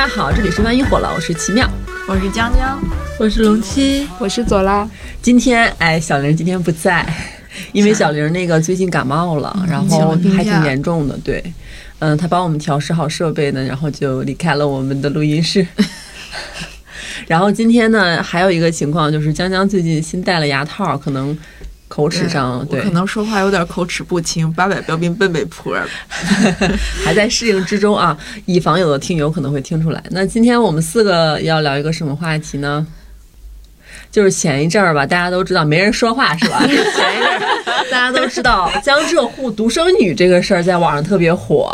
家好，这里是万一火了，我是奇妙，我是江江，我是龙七，我是左拉。今天哎，小玲今天不在，因为小玲那个最近感冒了，然后还挺严重的。对，嗯，她帮我们调试好设备呢，然后就离开了我们的录音室。然后今天呢，还有一个情况就是江江最近新戴了牙套，可能。口齿上，对，可能说话有点口齿不清，八百标兵奔北坡，还在适应之中啊，以防有的听友可能会听出来。那今天我们四个要聊一个什么话题呢？就是前一阵儿吧，大家都知道没人说话是吧？前一阵儿大家都知道江浙沪独生女这个事儿在网上特别火，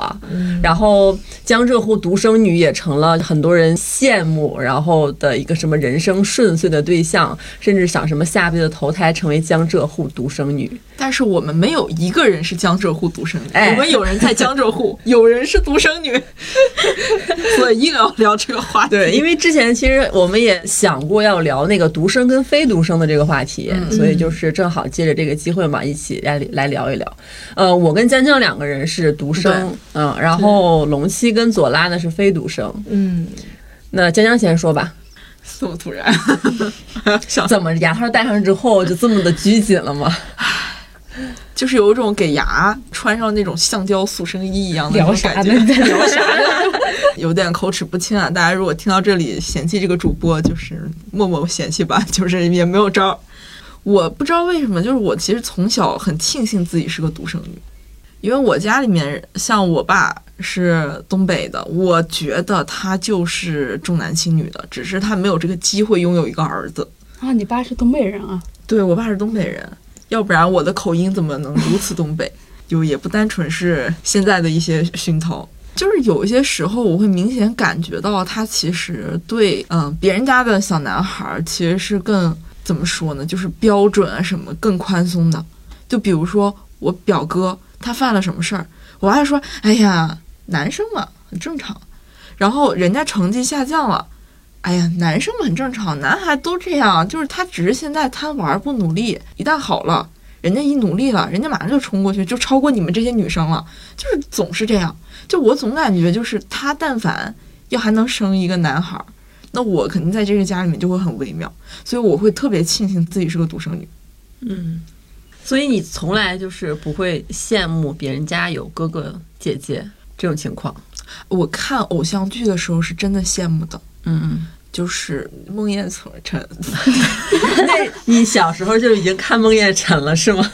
然后。江浙沪独生女也成了很多人羡慕，然后的一个什么人生顺遂的对象，甚至想什么下辈子投胎成为江浙沪独生女。但是我们没有一个人是江浙沪独生女，我们有人在江浙沪，有人是独生女，所以硬要聊这个话题。对，因为之前其实我们也想过要聊那个独生跟非独生的这个话题，所以就是正好借着这个机会嘛，一起来来聊一聊。呃，我跟江江两个人是独生，嗯，然后龙七。跟左拉呢是非独生，嗯，那江江先说吧。这么突然，怎么牙套戴上之后就这么的拘谨了吗？就是有一种给牙穿上那种橡胶塑身衣一样的聊啥呢？聊啥呢？有点口齿不清啊！大家如果听到这里嫌弃这个主播，就是默默嫌弃吧，就是也没有招。我不知道为什么，就是我其实从小很庆幸自己是个独生女。因为我家里面像我爸是东北的，我觉得他就是重男轻女的，只是他没有这个机会拥有一个儿子啊。你爸是东北人啊？对我爸是东北人，要不然我的口音怎么能如此东北？就也不单纯是现在的一些熏陶，就是有一些时候我会明显感觉到他其实对嗯别人家的小男孩其实是更怎么说呢？就是标准啊什么更宽松的，就比如说我表哥。他犯了什么事儿？我还说，哎呀，男生嘛，很正常。然后人家成绩下降了，哎呀，男生嘛很正常，男孩都这样。就是他只是现在贪玩不努力，一旦好了，人家一努力了，人家马上就冲过去，就超过你们这些女生了。就是总是这样。就我总感觉，就是他但凡要还能生一个男孩，那我肯定在这个家里面就会很微妙。所以我会特别庆幸自己是个独生女。嗯。所以你从来就是不会羡慕别人家有哥哥姐姐这种情况。我看偶像剧的时候是真的羡慕的，嗯嗯，就是孟宴臣。那你小时候就已经看孟宴臣了是吗？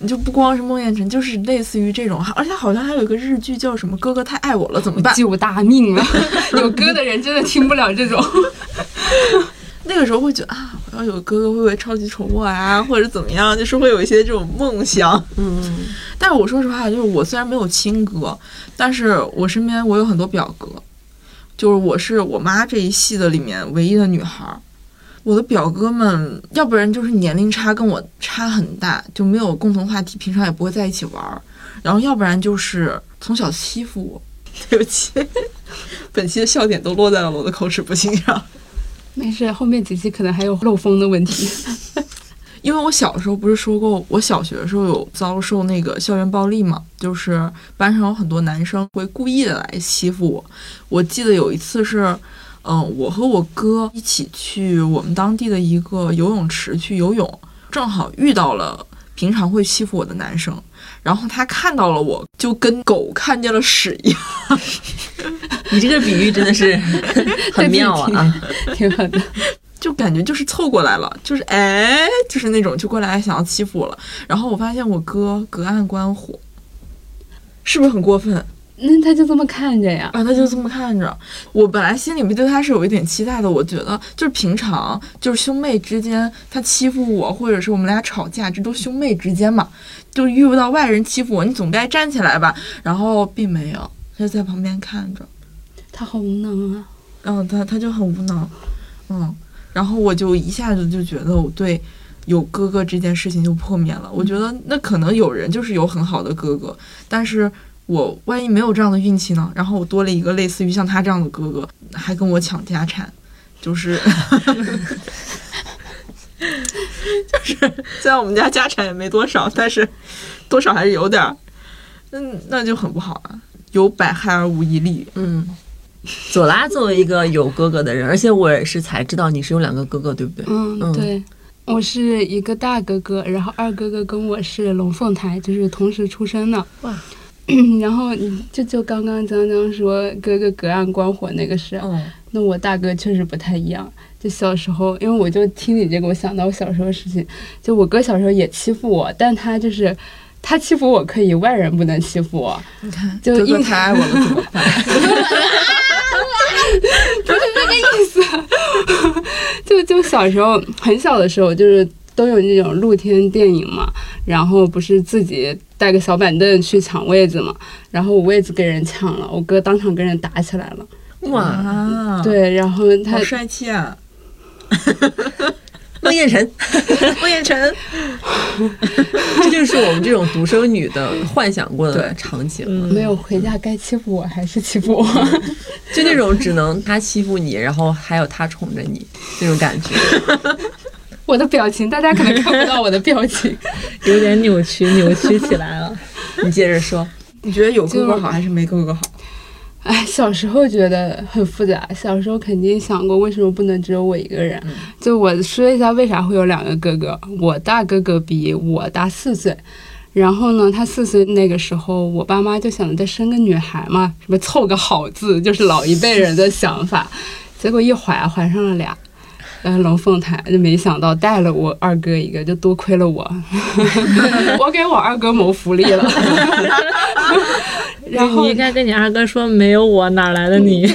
你就不光是孟宴臣，就是类似于这种，而且好像还有一个日剧叫什么《哥哥太爱我了》，怎么办？救大命了！有哥的人真的听不了这种。那个时候会觉得啊，我要有哥哥会不会超级宠我啊，或者怎么样，就是会有一些这种梦想。嗯，但是我说实话，就是我虽然没有亲哥，但是我身边我有很多表哥，就是我是我妈这一系的里面唯一的女孩儿。我的表哥们，要不然就是年龄差跟我差很大，就没有共同话题，平常也不会在一起玩儿。然后要不然就是从小欺负我。对不起，本期的笑点都落在了我的口齿不清上。没事，后面几期可能还有漏风的问题。因为我小时候不是说过，我小学的时候有遭受那个校园暴力嘛，就是班上有很多男生会故意的来欺负我。我记得有一次是，嗯，我和我哥一起去我们当地的一个游泳池去游泳，正好遇到了平常会欺负我的男生，然后他看到了我就跟狗看见了屎一样。你这个比喻真的是 很妙啊，挺好的，就感觉就是凑过来了，就是哎，就是那种就过来想要欺负我了。然后我发现我哥隔岸观火，是不是很过分？那他就这么看着呀？啊，他就这么看着。我本来心里面对他是有一点期待的，我觉得就是平常就是兄妹之间，他欺负我，或者是我们俩吵架，这都兄妹之间嘛，就遇不到外人欺负我，你总该站起来吧。然后并没有，他就在旁边看着。他好无能啊！嗯，他他就很无能，嗯，然后我就一下子就觉得我对有哥哥这件事情就破灭了。我觉得那可能有人就是有很好的哥哥，但是我万一没有这样的运气呢？然后我多了一个类似于像他这样的哥哥，还跟我抢家产，就是，就是虽然我们家家产也没多少，但是多少还是有点儿，嗯，那就很不好啊，有百害而无一利，嗯。左拉作为一个有哥哥的人，而且我也是才知道你是有两个哥哥，对不对？嗯，嗯对，我是一个大哥哥，然后二哥哥跟我是龙凤胎，就是同时出生的。哇，然后你就就刚刚江江说哥哥隔岸观火那个事，嗯，那我大哥确实不太一样。就小时候，因为我就听你这个，我想到我小时候的事情。就我哥小时候也欺负我，但他就是他欺负我可以，外人不能欺负我。你看，就哥哥硬太爱我 了怎么办？就 就小时候很小的时候，就是都有那种露天电影嘛，然后不是自己带个小板凳去抢位子嘛，然后我位子给人抢了，我哥当场跟人打起来了。哇，啊，，对，然后他好帅气啊！孟宴臣，孟宴臣，这就是我们这种独生女的幻想过的对场景。嗯没有回家该欺负我还是欺负我。就那种只能他欺负你，然后还有他宠着你那种感觉。我的表情大家可能看不到我的表情，有点扭曲，扭曲起来了。你接着说，你觉得有哥哥好还是没哥哥好？哎，小时候觉得很复杂，小时候肯定想过为什么不能只有我一个人。就我说一下为啥会有两个哥哥，我大哥哥比我大四岁。然后呢，他四岁那个时候，我爸妈就想着再生个女孩嘛，什么凑个好字，就是老一辈人的想法。结果一怀怀上了俩，呃，龙凤胎，就没想到带了我二哥一个，就多亏了我，我给我二哥谋福利了。然后你应该跟你二哥说，没有我哪来的你？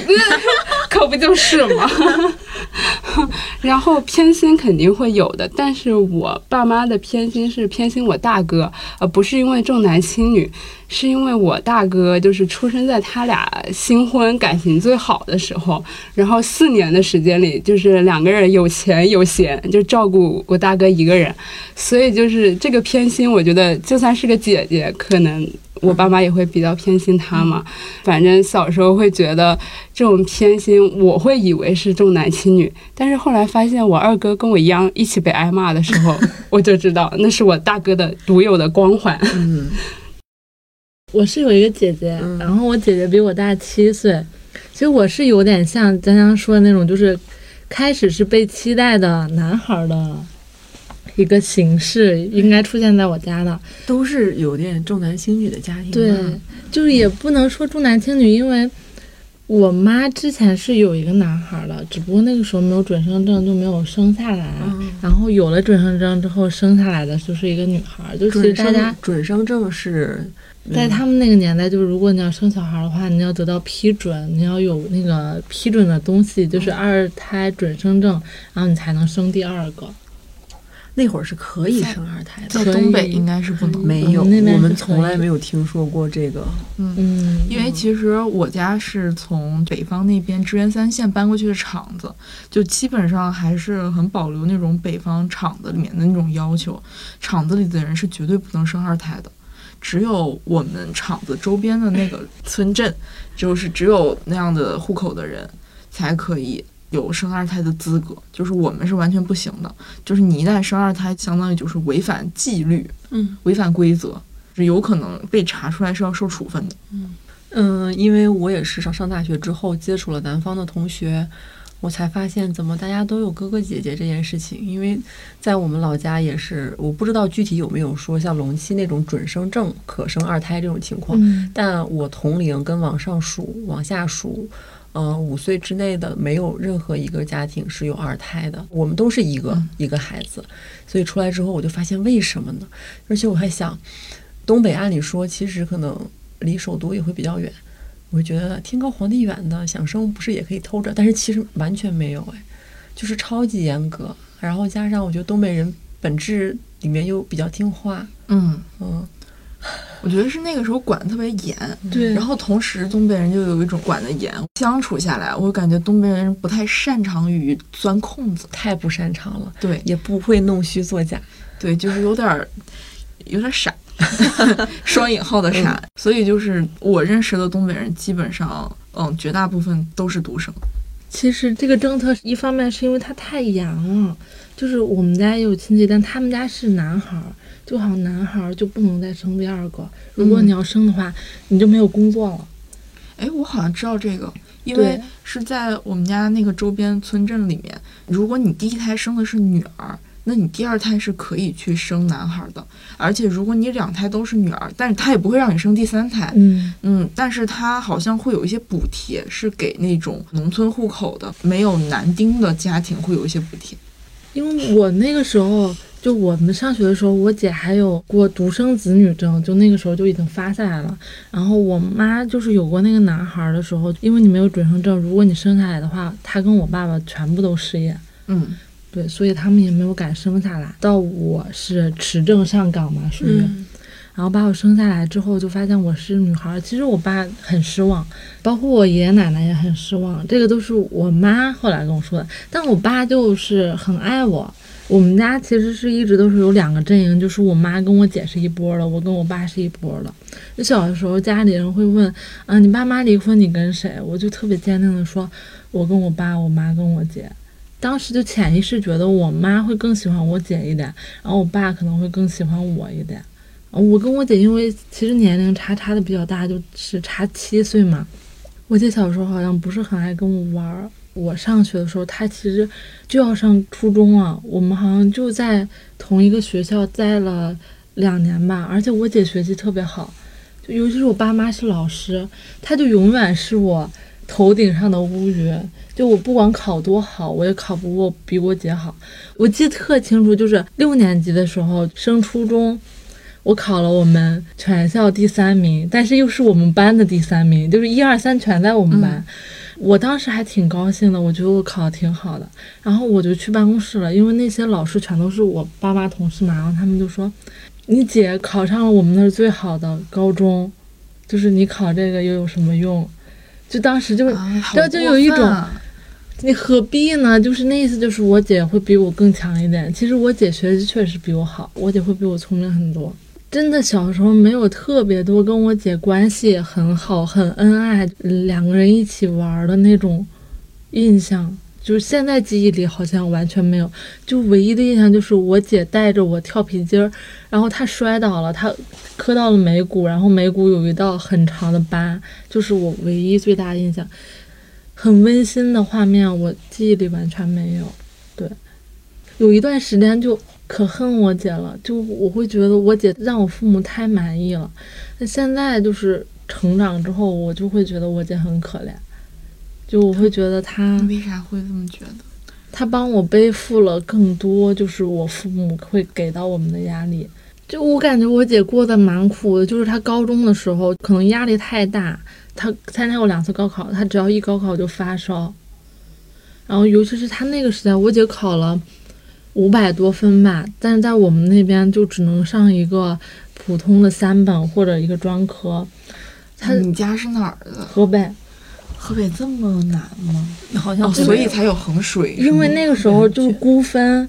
不就是吗？然后偏心肯定会有的，但是我爸妈的偏心是偏心我大哥，呃，不是因为重男轻女，是因为我大哥就是出生在他俩新婚感情最好的时候，然后四年的时间里，就是两个人有钱有闲，就照顾我大哥一个人，所以就是这个偏心，我觉得就算是个姐姐，可能我爸妈也会比较偏心他嘛。反正小时候会觉得这种偏心，我会以为是重男轻女，但是后来发现我二哥跟我一样一起被挨骂的时候，我就知道那是我大哥的独有的光环。嗯，我是有一个姐姐，嗯然后我姐姐比我大七岁。其实我是有点像江江说的那种，就是开始是被期待的男孩的一个形式，应该出现在我家的。都是有点重男轻女的家庭。对，就是也不能说重男轻女，因为我妈之前是有一个男孩的，只不过那个时候没有准生证，就没有生下来。嗯然后有了准生证之后，生下来的就是一个女孩。就其实大家准生证是在他们那个年代，就是如果你要生小孩的话，你要得到批准，你要有那个批准的东西，就是二胎准生证，然后你才能生第二个。那会儿是可以生二胎的，在东北应该是不能。没有，嗯我们从来没有听说过这个。嗯，因为其实我家是从北方那边支援三线搬过去的厂子，就基本上还是很保留那种北方厂子里面的那种要求，厂子里的人是绝对不能生二胎的，只有我们厂子周边的那个村镇，就是只有那样的户口的人才可以。有生二胎的资格，就是我们是完全不行的。就是你一旦生二胎，相当于就是违反纪律、嗯违反规则，是有可能被查出来是要受处分的。嗯嗯，因为我也是上上大学之后接触了南方的同学，我才发现怎么大家都有哥哥姐姐这件事情。因为在我们老家也是，我不知道具体有没有说像龙七那种准生证可生二胎这种情况，嗯但我同龄跟往上数、往下数，呃，五岁之内的没有任何一个家庭是有二胎的，我们都是一个、嗯。一个孩子，所以出来之后我就发现为什么呢？而且我还想，东北按理说其实可能离首都也会比较远，我会觉得天高皇帝远的想生不是也可以偷着，但是其实完全没有哎，就是超级严格，然后加上我觉得东北人本质里面又比较听话，嗯，嗯，我觉得是那个时候管得特别严，对，然后同时东北人就有一种管得严，相处下来，我感觉东北人不太擅长于钻空子，太不擅长了，对。也不会弄虚作假。对，就是有点儿有点傻，双引号的傻，所以就是我认识的东北人基本上，嗯，绝大部分都是独生，其实这个政策一方面是因为它太严了，就是我们家也有亲戚，但他们家是男孩，就好像男孩就不能再生第二个，如果你要生的话，你就没有工作了。哎，我好像知道这个，因为是在我们家那个周边村镇里面，如果你第一胎生的是女儿，那你第二胎是可以去生男孩的。而且如果你两胎都是女儿，但是他也不会让你生第三胎。嗯，嗯，但是他好像会有一些补贴，是给那种农村户口的没有男丁的家庭会有一些补贴。因为我那个时候就我们上学的时候，我姐还有过独生子女证，就那个时候就已经发下来了。然后我妈就是有过那个男孩的时候，因为你没有准生证，如果你生下来的话，他跟我爸爸全部都失业。嗯对，所以他们也没有敢生下来。到我是持证上岗嘛，属于。嗯然后把我生下来之后，就发现我是女孩儿。其实我爸很失望，包括我爷爷奶奶也很失望。这个都是我妈后来跟我说的。但我爸就是很爱我。我们家其实是一直都是有两个阵营，就是我妈跟我姐是一波的，我跟我爸是一波的。就小的时候，家里人会问，啊，你爸妈离婚，你跟谁？我就特别坚定的说，我跟我爸，我妈跟我姐。当时就潜意识觉得我妈会更喜欢我姐一点，然后我爸可能会更喜欢我一点。我跟我姐因为其实年龄差差的比较大，就是差七岁嘛。我姐小时候好像不是很爱跟我玩儿。我上学的时候，她其实就要上初中了。我们好像就在同一个学校待了两年吧。而且我姐学习特别好，就尤其是我爸妈是老师，她就永远是我头顶上的乌云。就我不管考多好，我也考不过比我姐好。我记得特清楚，就是六年级的时候升初中。我考了我们全校第三名，但是又是我们班的第三名，就是一二三全在我们班。我当时还挺高兴的，我觉得我考的挺好的。然后我就去办公室了，因为那些老师全都是我爸妈同事嘛，然后他们就说：“你姐考上了我们那儿最好的高中，就是你考这个又有什么用？”就当时就啊，后就就有一种你何必呢？就是那意思，就是我姐会比我更强一点。其实我姐学习确实比我好，我姐会比我聪明很多。真的小时候没有特别多跟我姐关系很好、很恩爱，两个人一起玩的那种印象。就是现在记忆里好像完全没有，就唯一的印象就是我姐带着我跳皮筋儿，然后她摔倒了，她磕到了眉骨，然后眉骨有一道很长的疤，就是我唯一最大的印象。很温馨的画面，我记忆里完全没有。对，有一段时间就可恨我姐了，就我会觉得我姐让我父母太满意了。那现在就是成长之后，我就会觉得我姐很可怜，就我会觉得她你为啥会这么觉得？她帮我背负了更多，就是我父母会给到我们的压力。就我感觉我姐过得蛮苦的，就是她高中的时候可能压力太大，她参加过两次高考，她只要一高考就发烧。然后尤其是她那个时代，我姐考了五百多分吧，但是在我们那边就只能上一个普通的三本或者一个专科。她你家是哪儿的？河北，河北这么难吗？好像哦，所以才有衡水。因为那个时候就是估分，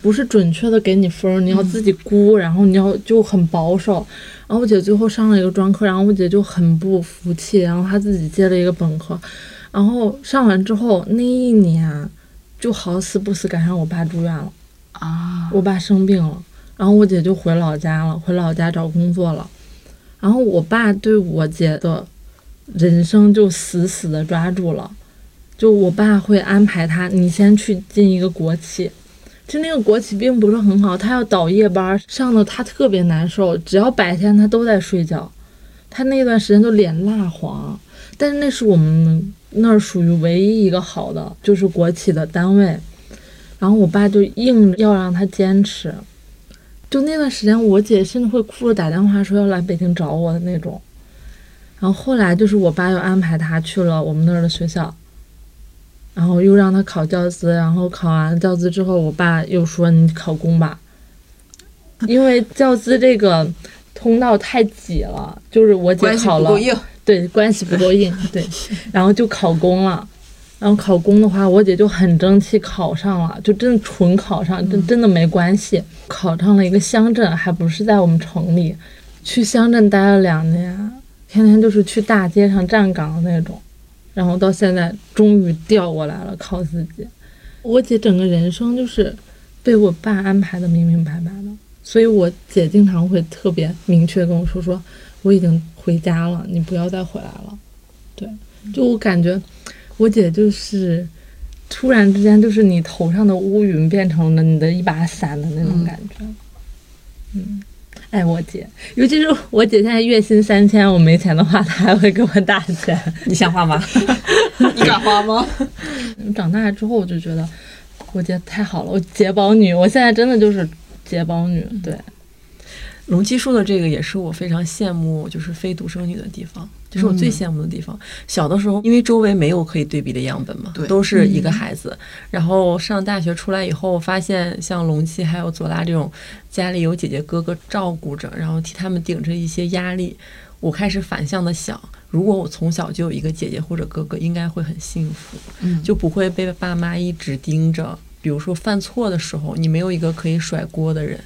不是准确的给你分，你要自己估，然后你要就很保守。然后我姐最后上了一个专科，然后我姐就很不服气，然后她自己接了一个本科，然后上完之后那一年就好死不死赶上我爸住院了，啊，我爸生病了，然后我姐就回老家了，回老家找工作了。然后我爸对我姐的人生就死死的抓住了，就我爸会安排他，你先去进一个国企，就那个国企并不是很好，他要倒夜班，上的他特别难受，只要白天他都在睡觉，他那段时间就脸蜡黄，但是那是我们那儿属于唯一一个好的，就是国企的单位，然后我爸就硬要让他坚持。就那段时间，我姐甚至会哭着打电话说要来北京找我的那种。然后后来就是我爸又安排他去了我们那儿的学校，然后又让他考教资，然后考完教资之后，我爸又说你考公吧，因为教资这个通道太挤了，就是我姐考了。对，关系不够硬，对，然后就考公了。然后考公的话，我姐就很争气，考上了，就真的纯考上，真真的没关系，考上了一个乡镇，还不是在我们城里，去乡镇待了两年，天天就是去大街上站岗的那种，然后到现在终于调过来了，靠自己。我姐整个人生就是被我爸安排的明明白白的，所以我姐经常会特别明确跟我说说，我已经回家了，你不要再回来了。对，就我感觉我姐就是突然之间就是你头上的乌云变成了你的一把伞的那种嗯感觉。嗯，爱我姐，尤其是我姐现在月薪三千，我没钱的话，她还会给我打钱。你想花吗？你敢花吗？长大之后我就觉得我姐太好了，我姐宝女，我现在真的就是姐宝女。对，龙七说的这个也是我非常羡慕，就是非独生女的地方，这是我最羡慕的地方。小的时候，因为周围没有可以对比的样本嘛，都是一个孩子。然后上大学出来以后，发现像龙七还有左拉这种家里有姐姐哥哥照顾着，然后替他们顶着一些压力，我开始反向的想，如果我从小就有一个姐姐或者哥哥，应该会很幸福。嗯，就不会被爸妈一直盯着。比如说犯错的时候，你没有一个可以甩锅的人；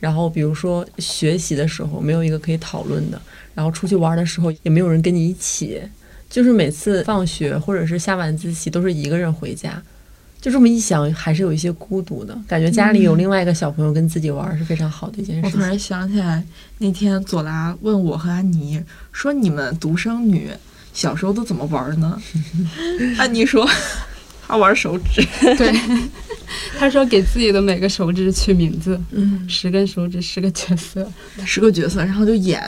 然后比如说学习的时候，没有一个可以讨论的；然后出去玩的时候，也没有人跟你一起。就是每次放学或者是下晚自习，都是一个人回家。就这么一想，还是有一些孤独的感觉。家里有另外一个小朋友跟自己玩，是非常好的一件事情。我突然想起来，那天左拉问我和安妮说：“你们独生女小时候都怎么玩呢？”安妮说：“她玩手指。对，他说给自己的每个手指取名字，嗯，十根手指十个角色。十个角色，然后就演，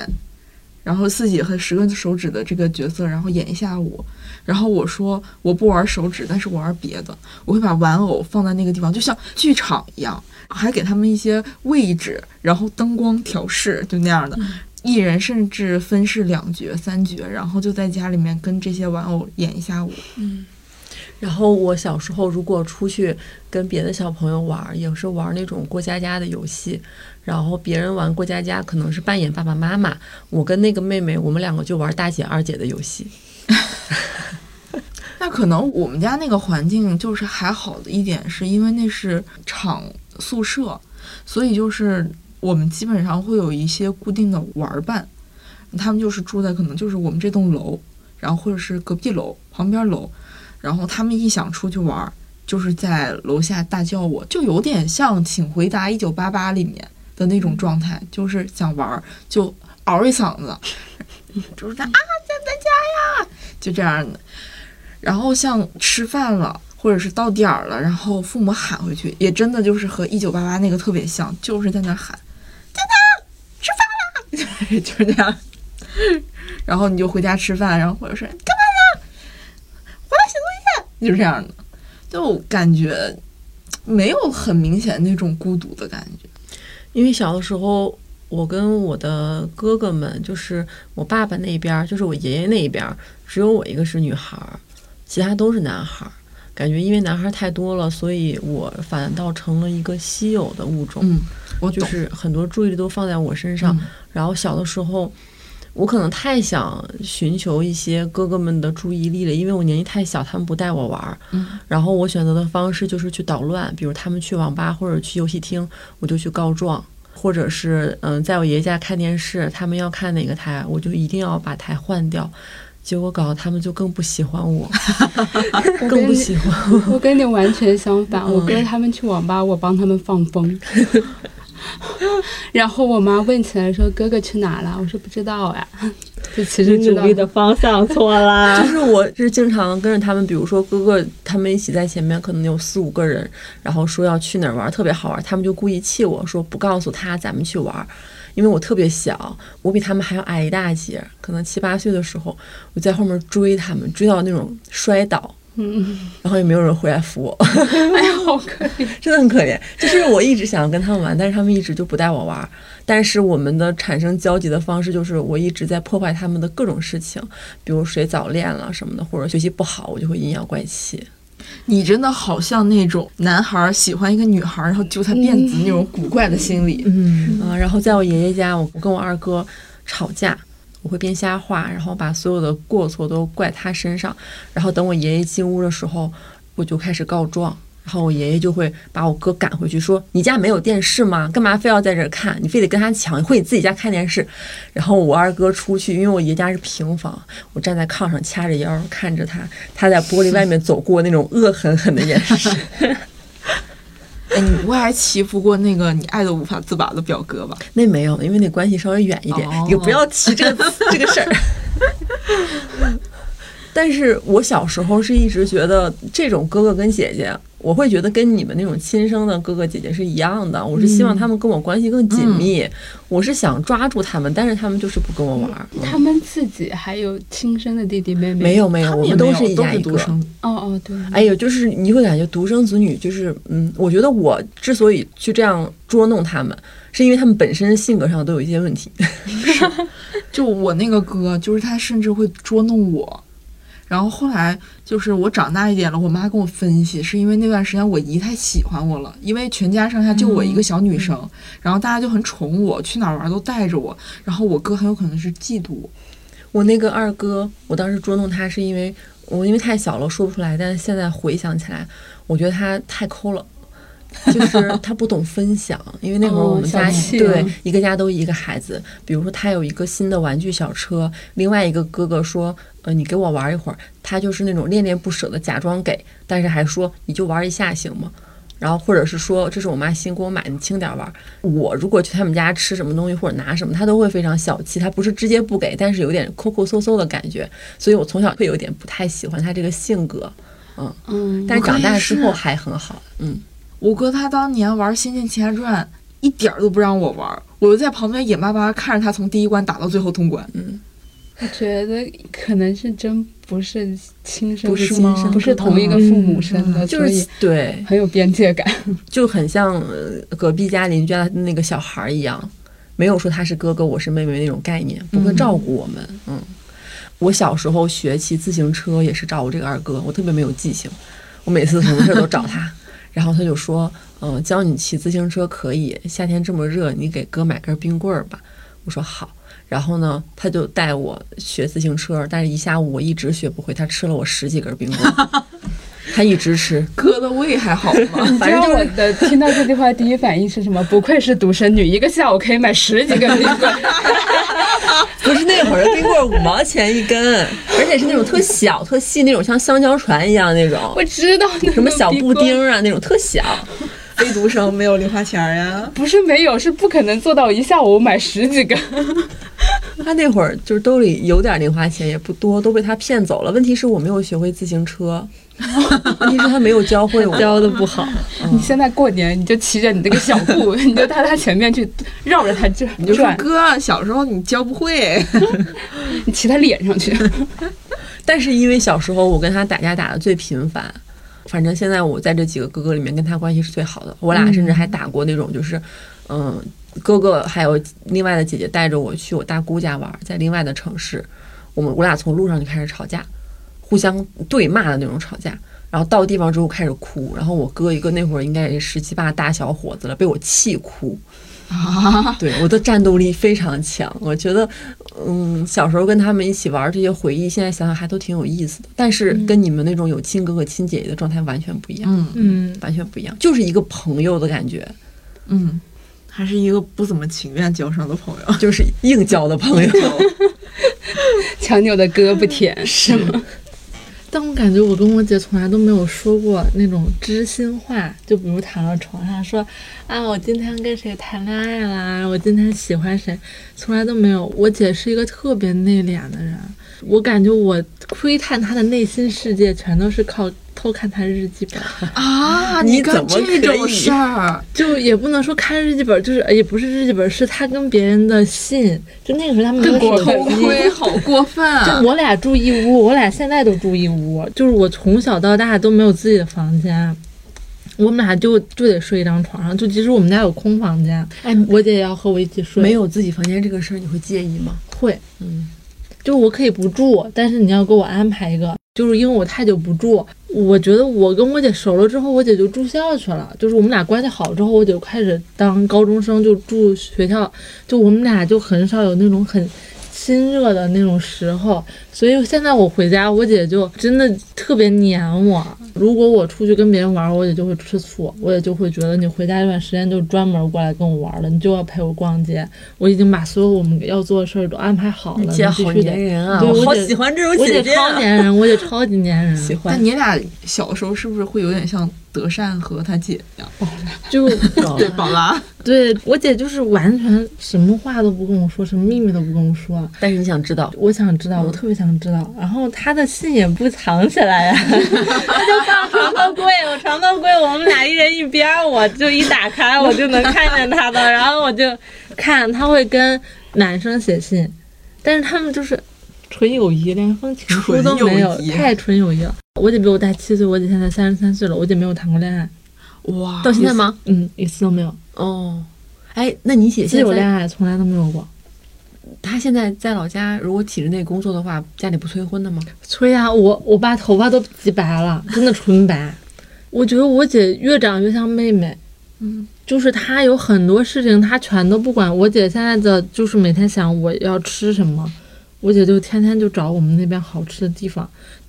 然后自己和十根手指的这个角色，然后演一下午。然后我说我不玩手指，但是我玩别的，我会把玩偶放在那个地方，就像剧场一样，还给他们一些位置，然后灯光调试，就那样的。一人甚至分饰两角、三角，然后就在家里面跟这些玩偶演一下午。然后我小时候如果出去跟别的小朋友玩，也是玩那种过家家的游戏。然后别人玩过家家可能是扮演爸爸妈妈，我跟那个妹妹，我们两个就玩大姐二姐的游戏。那可能我们家那个环境就是还好的一点，是因为那是厂宿舍，所以就是我们基本上会有一些固定的玩伴，他们就是住在可能就是我们这栋楼，然后或者是隔壁楼、旁边楼，然后他们一想出去玩，就是在楼下大叫我，就有点像《请回答一九八八》里面的那种状态，就是想玩就嗷一嗓子，就是他啊，在在家呀，就这样的。然后像吃饭了，或者是到点儿了，然后父母喊回去，也真的就是和一九八八那个特别像，就是在那喊，在哪吃饭啦，就是这样。然后你就回家吃饭，然后或者是干？就是这样的，就感觉没有很明显那种孤独的感觉。因为小的时候，我跟我的哥哥们，就是我爸爸那边儿，就是我爷爷那一边儿，只有我一个是女孩儿，其他都是男孩儿。感觉因为男孩儿太多了，所以我反倒成了一个稀有的物种。嗯，我懂。就是很多注意力都放在我身上。嗯然后小的时候，我可能太想寻求一些哥哥们的注意力了，因为我年纪太小，他们不带我玩儿。嗯然后我选择的方式就是去捣乱，比如他们去网吧或者去游戏厅，我就去告状。或者是嗯，在我爷爷家看电视，他们要看哪个台，我就一定要把台换掉。结果搞得他们就更不喜欢我，更不喜欢我。我跟你完全相反，嗯我哥他们去网吧，我帮他们放风。然后我妈问起来说：“哥哥去哪了？”我说：“不知道呀。”就其实努力的方向错 啦就。是我是经常跟着他们，比如说哥哥他们一起在前面，可能有四五个人，然后说要去哪儿玩，特别好玩，他们就故意气我说不告诉他咱们去玩，因为我特别小，我比他们还要矮一大截，可能七八岁的时候，我在后面追他们，追到那种摔倒，嗯，然后也没有人回来扶我，哎呀，好可怜。真的很可怜。就是我一直想跟他们玩，但是他们一直就不带我玩。但是我们的产生交集的方式就是我一直在破坏他们的各种事情，比如谁早恋了什么的，或者学习不好，我就会阴阳怪气。你真的好像那种男孩儿喜欢一个女孩儿，然后揪她辫子那种古怪的心理。嗯，啊、然后在我爷爷家，我我跟我二哥吵架，我会编瞎话，然后把所有的过错都怪他身上。然后等我爷爷进屋的时候，我就开始告状。然后我爷爷就会把我哥赶回去，说：“你家没有电视吗？干嘛非要在这儿看？你非得跟他抢，你回你自己家看电视。”然后我二哥出去，因为我爷家是平房，我站在炕上掐着腰看着他，他在玻璃外面走过，那种恶狠狠的眼神。哎，你不会还欺负过那个你爱的无法自拔的表哥吧？那没有，因为那关系稍微远一点，哦你就不要提这个这个事儿。但是我小时候是一直觉得这种哥哥跟姐姐，我会觉得跟你们那种亲生的哥哥姐姐是一样的。我是希望他们跟我关系更紧密，我是想抓住他们，但是他们就是不跟我玩他们自己还有亲生的弟弟妹妹？没有没有，我们都是一家一个。独生。哦哦，对，哎呦，就是你会感觉独生子女就是，嗯，我觉得我之所以去这样捉弄他们，是因为他们本身性格上都有一些问题。就我那个哥，就是他甚至会捉弄我。然后后来就是我长大一点了，我妈跟我分析，是因为那段时间我姨太喜欢我了，因为全家上下就我一个小女生，然后大家就很宠我，去哪儿玩都带着我。然后我哥很有可能是嫉妒我，我那个二哥，我当时捉弄他是因为我因为太小了说不出来，但是现在回想起来，我觉得他太抠了。就是他不懂分享，因为那会儿我们家、哦对啊一个家都一个孩子，比如说他有一个新的玩具小车，另外一个哥哥说，呃，你给我玩一会儿，他就是那种恋恋不舍的假装给，但是还说你就玩一下行吗？然后或者是说这是我妈新给我买，你轻点玩。我如果去他们家吃什么东西或者拿什么，他都会非常小气，他不是直接不给，但是有点抠抠搜搜的感觉，所以我从小会有点不太喜欢他这个性格。嗯，但是长大之后还很好，嗯，我哥他当年玩《仙剑奇侠传》，一点儿都不让我玩，我就在旁边眼巴巴看着他从第一关打到最后通关。嗯我觉得可能是真不是亲生，不是亲吗不是同一个父母生的，就是对，很有边界感。就很像呃隔壁家邻居家的那个小孩儿一样，没有说他是哥哥，我是妹妹那种概念，不会照顾我们。嗯，我小时候学骑自行车也是找我这个二哥，我特别没有记性，我每次什么事儿都找他，然后他就说，嗯、教你骑自行车可以，夏天这么热，你给哥买根冰棍儿吧。我说好。然后呢，他就带我学自行车，但是一下午我一直学不会，他吃了我十几根冰棍儿，他一直吃，哥的胃还好吗？反正就是的听到这句话第一反应是什么？不愧是独生女，一个下午可以买十几根冰棍。不是那会儿的冰棍五毛钱一根，而且是那种特小、特细那种，像香蕉船一样那种我，知道那什么小布丁啊那种特小。非独生没有零花钱呀。不是没有，是不可能做到一下午买十几个。他那会儿就是兜里有点零花钱，也不多，都被他骗走了。问题是我没有学会自行车，问题是他没有教会我。教的不好，你现在过年你就骑着你这个小布，你就到他前面去绕着他转，你就说转，哥，小时候你教不会，你骑他脸上去。但是因为小时候我跟他打架打的最频繁，反正现在我在这几个哥哥里面跟他关系是最好的。我俩甚至还打过那种，就是，嗯，哥哥还有另外的姐姐带着我去我大姑家玩，在另外的城市，我们我俩从路上就开始吵架，互相对骂的那种吵架。然后到地方之后开始哭，然后我哥一个那会儿应该也十七八大小伙子了，被我气哭。啊，对，我的战斗力非常强。我觉得，嗯，小时候跟他们一起玩这些回忆，现在想想还都挺有意思的。但是跟你们那种有亲哥哥亲姐姐的状态完全不一样，嗯嗯，完全不一样，就是一个朋友的感觉，嗯，还是一个不怎么情愿交上的朋友。就是硬交的朋友。强扭的胳膊甜，是吗？但我感觉我跟我姐从来都没有说过那种知心话，就比如躺在床上说啊，我今天跟谁谈恋爱啦，我今天喜欢谁，从来都没有。我姐是一个特别内敛的人，我感觉我窥探他的内心世界，全都是靠偷看他日记本。啊，你干怎么这种事儿？就也不能说看日记本，就是也不是日记本，是他跟别人的信。就那个时候他们没有手偷，窥，好过分啊！就我俩住一屋，我俩现在都住一屋，就是我从小到大都没有自己的房间，我们俩就就得睡一张床上，就即使我们家有空房间，哎，我姐也要和我一起睡。没有自己房间这个事儿，你会介意吗？会，嗯，就我可以不住，但是你要给我安排一个，就是因为我太久不住，我觉得我跟我姐熟了之后，我姐就住校去了，就是我们俩关系好之后，我姐就开始当高中生，就住学校，就我们俩就很少有那种很亲热的那种时候，所以现在我回家，我姐就真的特别黏我。如果我出去跟别人玩，我姐就会吃醋，我姐就会觉得你回家这段时间就专门过来跟我玩了，你就要陪我逛街。我已经把所有我们要做的事儿都安排好了，你姐好你必须得粘人啊！对我姐我好喜欢这种姐姐我姐啊，超粘人，我姐超级粘人。喜欢但。你俩小时候是不是会有点像德善和他姐一样，就对宝拉，对我姐就是完全什么话都不跟我说，什么秘密都不跟我说。但是你想知道，我想知道，我特别想知道。然后他的信也不藏起来呀、他就放床头柜，我床头柜我们俩一人一边，我就一打开我就能看见他的，然后我就看他会跟男生写信，但是他们就是纯友谊，连封情书都没有太纯友谊了。我姐比我大七岁，我姐现在三十三岁了，我姐没有谈过恋爱，哇，到现在吗？嗯，一次都没有，哦，哎，那你姐自由现在恋爱从来都没有过。她现在在老家，如果体制内工作的话，家里不催婚的吗？催呀、我我爸头发都极白了，真的纯白。我觉得我姐越长越像妹妹，嗯，就是她有很多事情她全都不管。我姐现在的就是每天想我要吃什么，我姐就天天就找我们那边好吃的地方，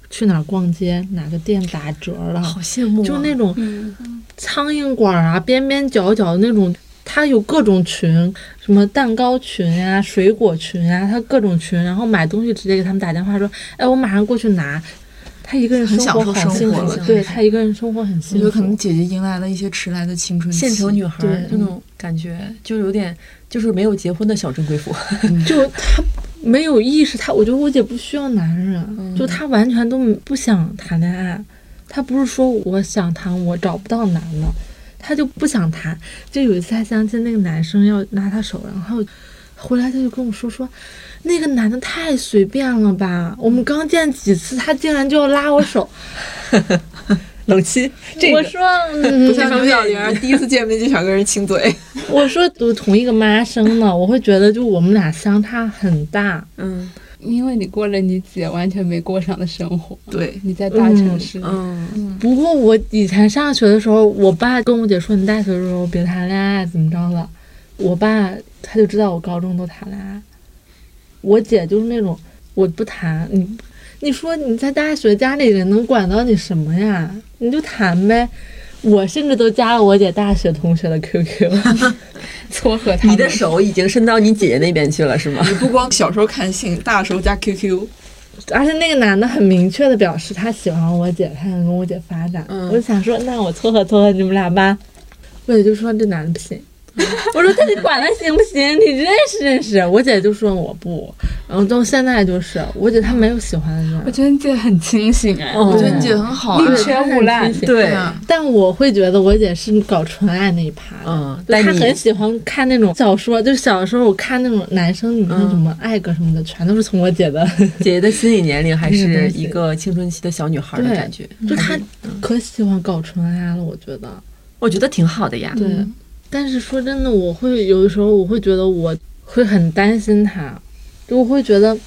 去哪儿逛街，哪个店打折了，好羡慕、啊，就那种嗯，苍蝇馆啊，边边角角的那种，它有各种群，什么蛋糕群呀、水果群呀，它各种群，然后买东西直接给他们打电话说，哎，我马上过去拿。他一个人很享受生活了，对他一个人生活很幸福。觉得可能姐姐迎来了一些迟来的青春期，县城女孩儿对那种感觉，就有点就是没有结婚的小镇贵妇。就她没有意识，她我觉得我姐不需要男人，嗯就她完全都不想谈恋爱。她不是说我想谈，我找不到男的，她就不想谈。就有一次她相亲，那个男生要拉她手，然后回来他就跟我说说，那个男的太随便了吧，我们刚见几次，他竟然就要拉我手。冷七，这个我说，嗯 不，像牛小玲 第一次见面就想跟人亲嘴，我说都同一个妈生的，我会觉得就我们俩相差很大。嗯因为你过了你姐完全没过上的生活，对你在大城市，嗯不过我以前上学的时候，我爸跟我姐说你大学的时候别谈恋爱，怎么着的。我爸他就知道我高中都谈恋爱，我姐就是那种我不谈，你你说你在大学家里人能管到你什么呀？你就谈呗。我甚至都加了我姐大学同学的 QQ，撮合他。你的手已经伸到你姐姐那边去了，是吗？你不光小时候看信，大时候加 QQ，而且那个男的很明确的表示他喜欢我姐，他想跟我姐发展。嗯我就想说，那我撮合撮合你们俩吧。我姐就说这男的不行。我说那你管他行不行？你认识认识。我姐就说我不，然后到现在就是我姐她没有喜欢的人，我觉得你姐很清醒哎，哦我觉得你姐很好啊，宁缺毋滥。对啊但我会觉得我姐是搞纯爱那一趴的，她很喜欢看那种小说，就小时候我看那种男生女生嗯什么爱歌什么的，全都是从我姐的，姐姐的心理年龄还是一个青春期的小女孩的感觉，就她可喜欢搞纯爱了，我觉得。我觉得挺好的呀。对，但是说真的，我会有的时候我会觉得我会很担心他，就我会觉得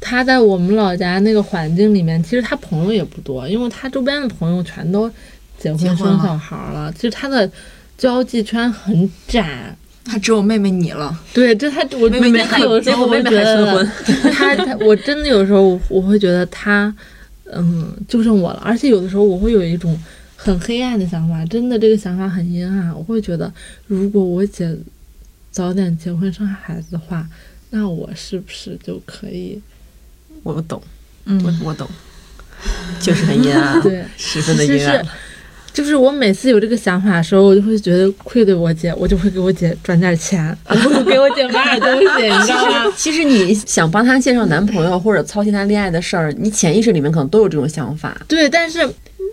他在我们老家那个环境里面，其实他朋友也不多，因为他周边的朋友全都结婚生小孩了，其实他的交际圈很窄。他只有妹妹你了，对，这他我妹妹真的有时候我妹妹还觉得催 他他我真的有时候我我会觉得他嗯就剩我了，而且有的时候我会有一种很黑暗的想法，真的这个想法很阴暗。我会觉得如果我姐早点结婚生孩子的话，那我是不是就可以？我懂，嗯我我懂，确实很阴暗，对，十分的阴暗。就是我每次有这个想法的时候，我就会觉得愧对我姐，我就会给我姐转点钱，我会给我姐买点东西，你知道吗？其实你想帮她介绍男朋友或者操心她恋爱的事儿，你潜意识里面可能都有这种想法。对，但是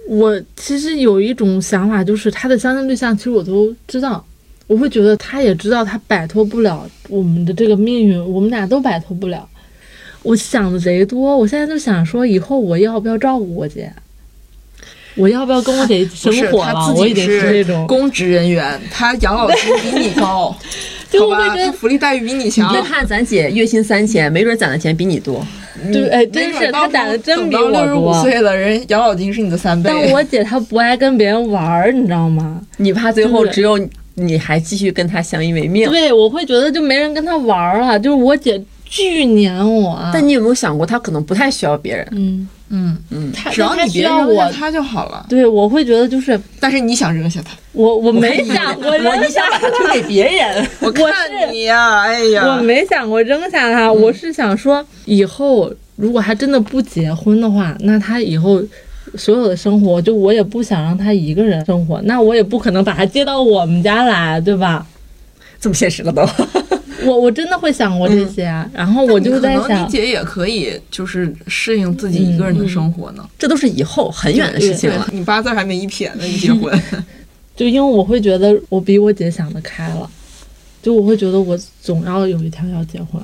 我其实有一种想法，就是他的相亲对象，其实我都知道，我会觉得他也知道他摆脱不了我们的这个命运，我们俩都摆脱不了。我想的贼多，我现在就想说，以后我要不要照顾我姐？我要不要跟我姐一起生活了？她自己我已经是那种，公职人员，他养老金比你高，就好吧？我会觉得，她福利待遇比你强别。看咱姐月薪三千，没准攒的钱比你多。对，哎，真是他打的真比我大六十五。岁了，人养老金是你的三倍。但我 姐她不爱跟别人玩儿，你知道吗？你怕最后只有你还继续跟她相依为命。对，我会觉得就没人跟她玩儿了，就是我姐巨黏我。但你有没有想过，她可能不太需要别人？嗯，嗯，嗯，她只要你别扔需要我下她就好了。对，我会觉得就是但是你想扔下她，我我没想过我扔你想把她推给别人？我看你呀，哎呀，我没想过扔下他，我是想说以后如果他真的不结婚的话，那他以后所有的生活，就我也不想让他一个人生活，那我也不可能把他接到我们家来，对吧？这么现实了都。我我真的会想过这些，啊然后我就在想可能理，解也可以，就是适应自己一个人的生活呢。这都是以后很远的事情了。你八字还没一撇呢，你结婚，就因为我会觉得我比我姐想得开了，就我会觉得我总要有一天要结婚，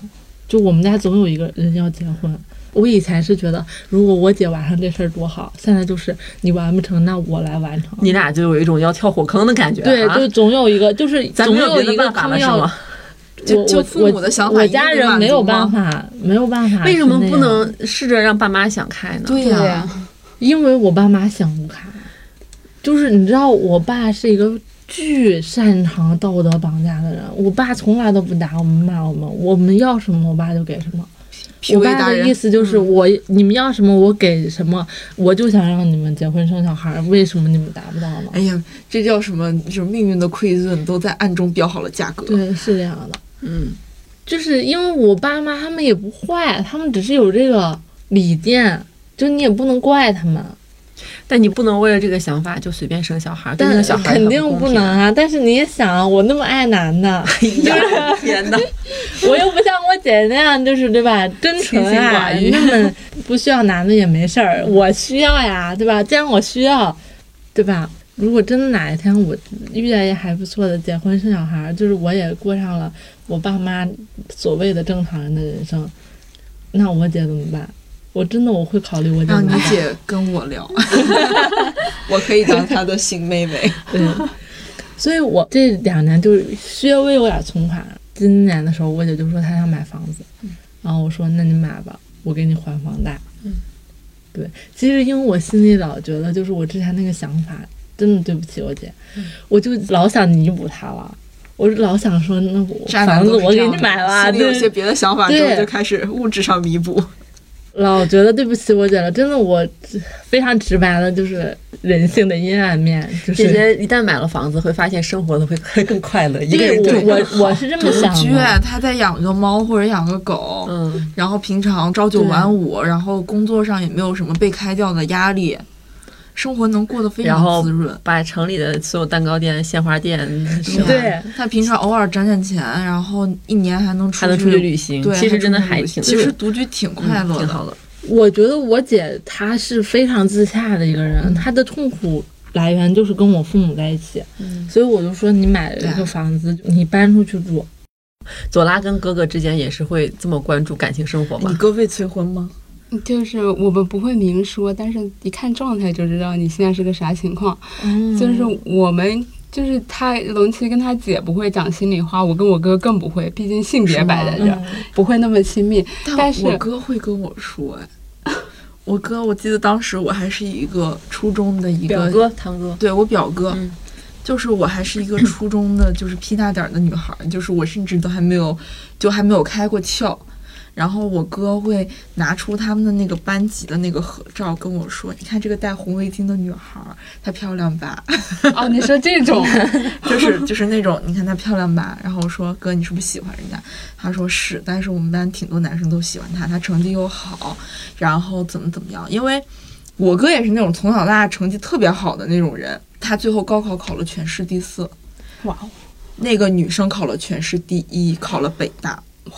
就我们家总有一个人要结婚。我以前是觉得，如果我姐完成这事儿多好，现在就是你完不成，那我来完成。你俩就有一种要跳火坑的感觉、啊。对，就总有一个，就是咱没有总有一个别的办法了，要就就父母我的想法我一家人没有办法，没有办法。为什么不？能试着让爸妈想开呢？对对呀、呀，因为我爸妈想不开，就是你知道，我爸是一个巨擅长道德绑架的人。我爸从来都不打我们、骂我们，我们要什么，我爸就给什么。我爸的意思就是我，你们要什么我给什么，我就想让你们结婚生小孩，为什么你们达不到呢？哎呀，这叫什么？就是命运的馈赠，都在暗中标好了价格。对，是这样的。嗯，就是因为我爸妈他们也不坏，他们只是有这个理念，就你也不能怪他们。但你不能为了这个想法就随便生小孩，但小孩肯定不能。啊！但是你也想啊，我那么爱男的，天哪！我又不像我姐那样，就是对吧？真纯清心爱寡欲，那么不需要男的也没事儿，我需要呀，对吧？既然我需要，对吧？如果真的哪一天我遇见一还不错的结婚生小孩，就是我也过上了我爸妈所谓的正常人的人生，那我姐怎么办？我真的我会考虑我姐让你。姐跟我聊，我可以当她的新妹妹。对，所以我这两年就是稍微有点存款。今年的时候，我姐就说她想买房子，然后我说那你买吧，我给你还房贷。嗯，对，其实因为我心里老觉得，就是我之前那个想法，真的对不起我姐，我就老想弥补她了。我老想说，那我房子我给你买了，心里有些别的想法之后，对就开始物质上弥补。老觉得对不起我姐了。真的，我非常直白的，就是人性的阴暗面，就是姐姐一旦买了房子，会发现生活的会会更快乐，一个人对我我我是这么想独居，的。他再养个猫或者养个狗，嗯，然后平常朝九晚五，然后工作上也没有什么被开掉的压力，生活能过得非常滋润。把城里的所有蛋糕店、鲜花店是吧对，他平常偶尔攒攒钱，然后一年还能出还能出去旅行，对，其实真的还其实独居挺快乐嗯挺好的。我觉得我姐她是非常自洽的一个人，她的痛苦来源就是跟我父母在一起，嗯所以我就说你买了一对个房子，你搬出去住，左拉跟哥哥之间也是会这么关注感情生活吗你？哥被催婚吗？就是我们不会明说，但是一看状态就知道你现在是个啥情况。嗯就是我们就是他龙七跟他姐不会讲心里话，我跟我哥更不会，毕竟性别摆在这儿，嗯不会那么亲密。但是我哥会跟我说，哎，我哥，我记得当时我还是一个初中的一个，表哥、堂哥，对我表哥，嗯就是我还是一个初中的，就是屁大点儿的女孩儿，就是我甚至都还没有，就还没有开过窍。然后我哥会拿出他们的那个班级的那个合照跟我说：“你看这个戴红围巾的女孩儿，她漂亮吧？哦，你说这种，就 是就是那种，你看她漂亮吧？”然后我说：“哥，你是不是喜欢人家？”他说是，但是我们班挺多男生都喜欢她，她成绩又好，然后怎么怎么样？因为我哥也是那种从小到大成绩特别好的那种人，他最后高考考了全市第四。哇哦，那个女生考了全市第一，考了北大，哇，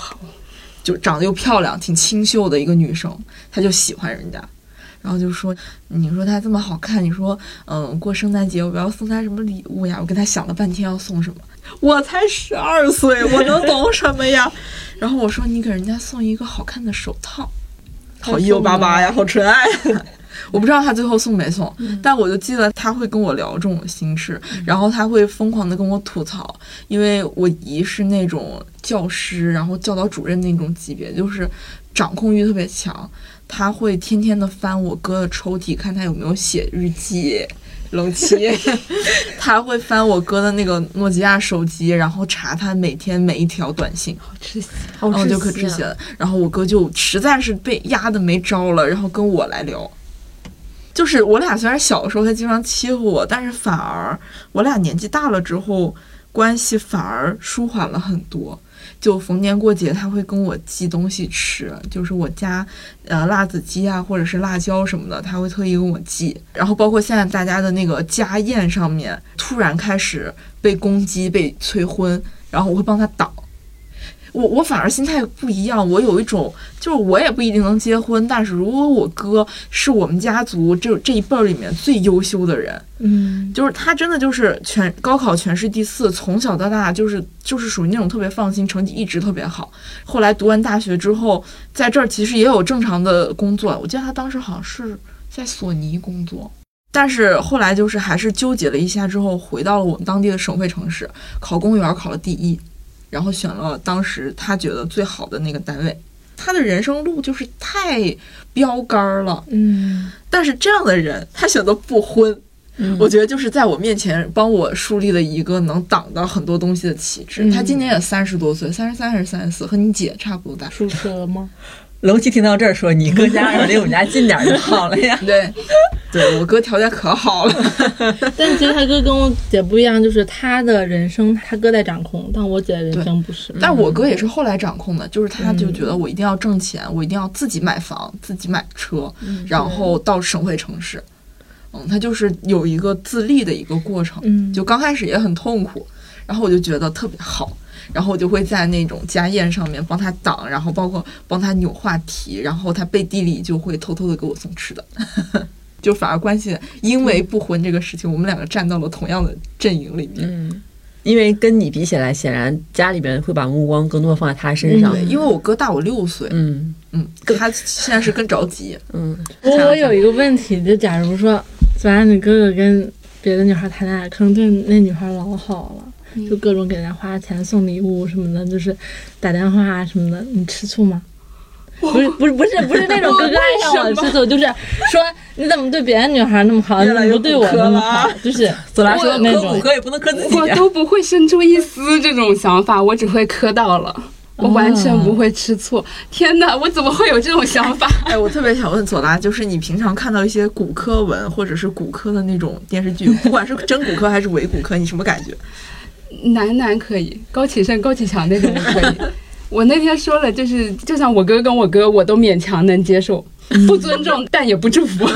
就长得又漂亮，挺清秀的一个女生，他就喜欢人家，然后就说，你说她这么好看，你说，嗯，过圣诞节我要送她什么礼物呀？我跟她想了半天要送什么，我才十二岁，我能懂什么呀？然后我说，你给人家送一个好看的手套，好一六八八呀，好纯爱。我不知道他最后送没送，但我就记得他会跟我聊这种心事，然后他会疯狂的跟我吐槽，因为我姨是那种教师，然后教导主任那种级别，就是掌控欲特别强，他会天天的翻我哥的抽屉，看他有没有写日记。冷七，他会翻我哥的那个诺基亚手机，然后查他每天每一条短信，好窒息。好然后就可窒息了。然后我哥就实在是被压的没招了，然后跟我来聊。就是我俩虽然小的时候他经常欺负我，但是反而我俩年纪大了之后，关系反而舒缓了很多。就逢年过节他会跟我寄东西吃，就是我家呃辣子鸡啊，或者是辣椒什么的，他会特意跟我寄。然后包括现在大家的那个家宴上面，突然开始被攻击、被催婚，然后我会帮他挡。我我反而心态不一样，我有一种就是我也不一定能结婚，但是如果我哥是我们家族这这一辈儿里面最优秀的人，嗯就是他真的就是全高考全市第四，从小到大就是就是属于那种特别放心，成绩一直特别好。后来读完大学之后，在这儿其实也有正常的工作，我记得他当时好像是在索尼工作。但是后来就是还是纠结了一下之后，回到了我们当地的省会城市，考公务员考了第一，然后选了当时他觉得最好的那个单位。他的人生路就是太标杆儿了，嗯但是这样的人他选择不婚，嗯我觉得就是在我面前帮我树立了一个能挡到很多东西的旗帜。嗯他今年也三十多岁，三十三还是三十四，和你姐差不多大。属蛇吗？龙七听到这儿说：“你哥家要是离我们家近点儿就好了呀。对，对我哥条件可好了。但其实他哥跟我姐不一样，就是他的人生他哥在掌控，但我姐的人生不是。但我哥也是后来掌控的，就是他就觉得我一定要挣钱，我一定要自己买房、自己买车，然后到省会城市。嗯，他就是有一个自立的一个过程。嗯，就刚开始也很痛苦，然后我就觉得特别好，然后我就会在那种家宴上面帮他挡，然后包括帮他扭话题，然后他背地里就会偷偷的给我送吃的，就反而关系因为不婚这个事情，我们两个站到了同样的阵营里面。嗯，因为跟你比起来，显然家里边会把目光更多放在他身上。对，因为我哥大我六岁，嗯。嗯，他现在是更着急，嗯，我我有一个问题，就假如说，昨晚你哥哥跟别的女孩谈恋爱，可能对那女孩老好了，就各种给人家花钱、送礼物什么的，就是打电话啊什么的，你吃醋吗？不是不是不是不是那种哥哥爱 上我吃醋，就是说你怎么对别的女孩那么好，你不对我那么好就是左拉说那种磕骨科也不能磕自己。我都不会生出一丝这种想法，我只会磕到了，我完全不会吃醋。天哪，我怎么会有这种想法？哎，我特别想问左拉，就是你平常看到一些骨科文或者是骨科的那种电视剧，不管是真骨科还是伪骨科，你什么感觉？男男可以，高启盛、高启强那种我可以。我那天说了，就是就像我哥跟我哥，我都勉强能接受，不尊重但也不祝福，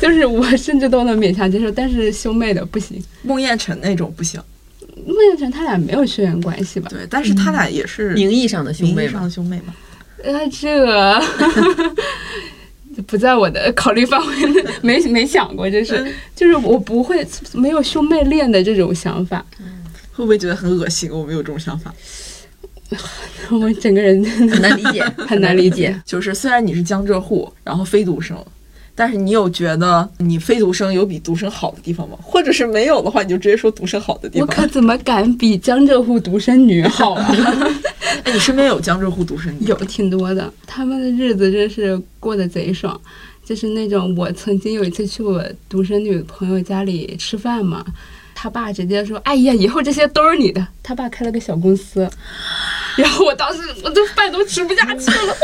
就是我甚至都能勉强接受，但是兄妹的不行。孟宴臣那种不行，孟宴臣他俩没有血缘关系吧？对，但是他俩也是名义上的兄妹嘛名义上的，兄妹嘛。呃，这 不在我的考虑范围内，没没想过，就是就是我不会没有兄妹恋的这种想法，会不会觉得很恶心？我没有这种想法。我整个人很难理解，很难理解。就是虽然你是江浙沪，然后非独生，但是你有觉得你非独生有比独生好的地方吗？或者是没有的话，你就直接说独生好的地方我。可怎么敢比江浙沪独生女好啊？哎，你身边有江浙沪独生女？有挺多的，他们的日子真是过得贼爽。就是那种我曾经有一次去我独生女朋友家里吃饭嘛，他爸直接说：“哎呀，以后这些都是你的。”他爸开了个小公司，然后我当时我这饭都吃不下去了，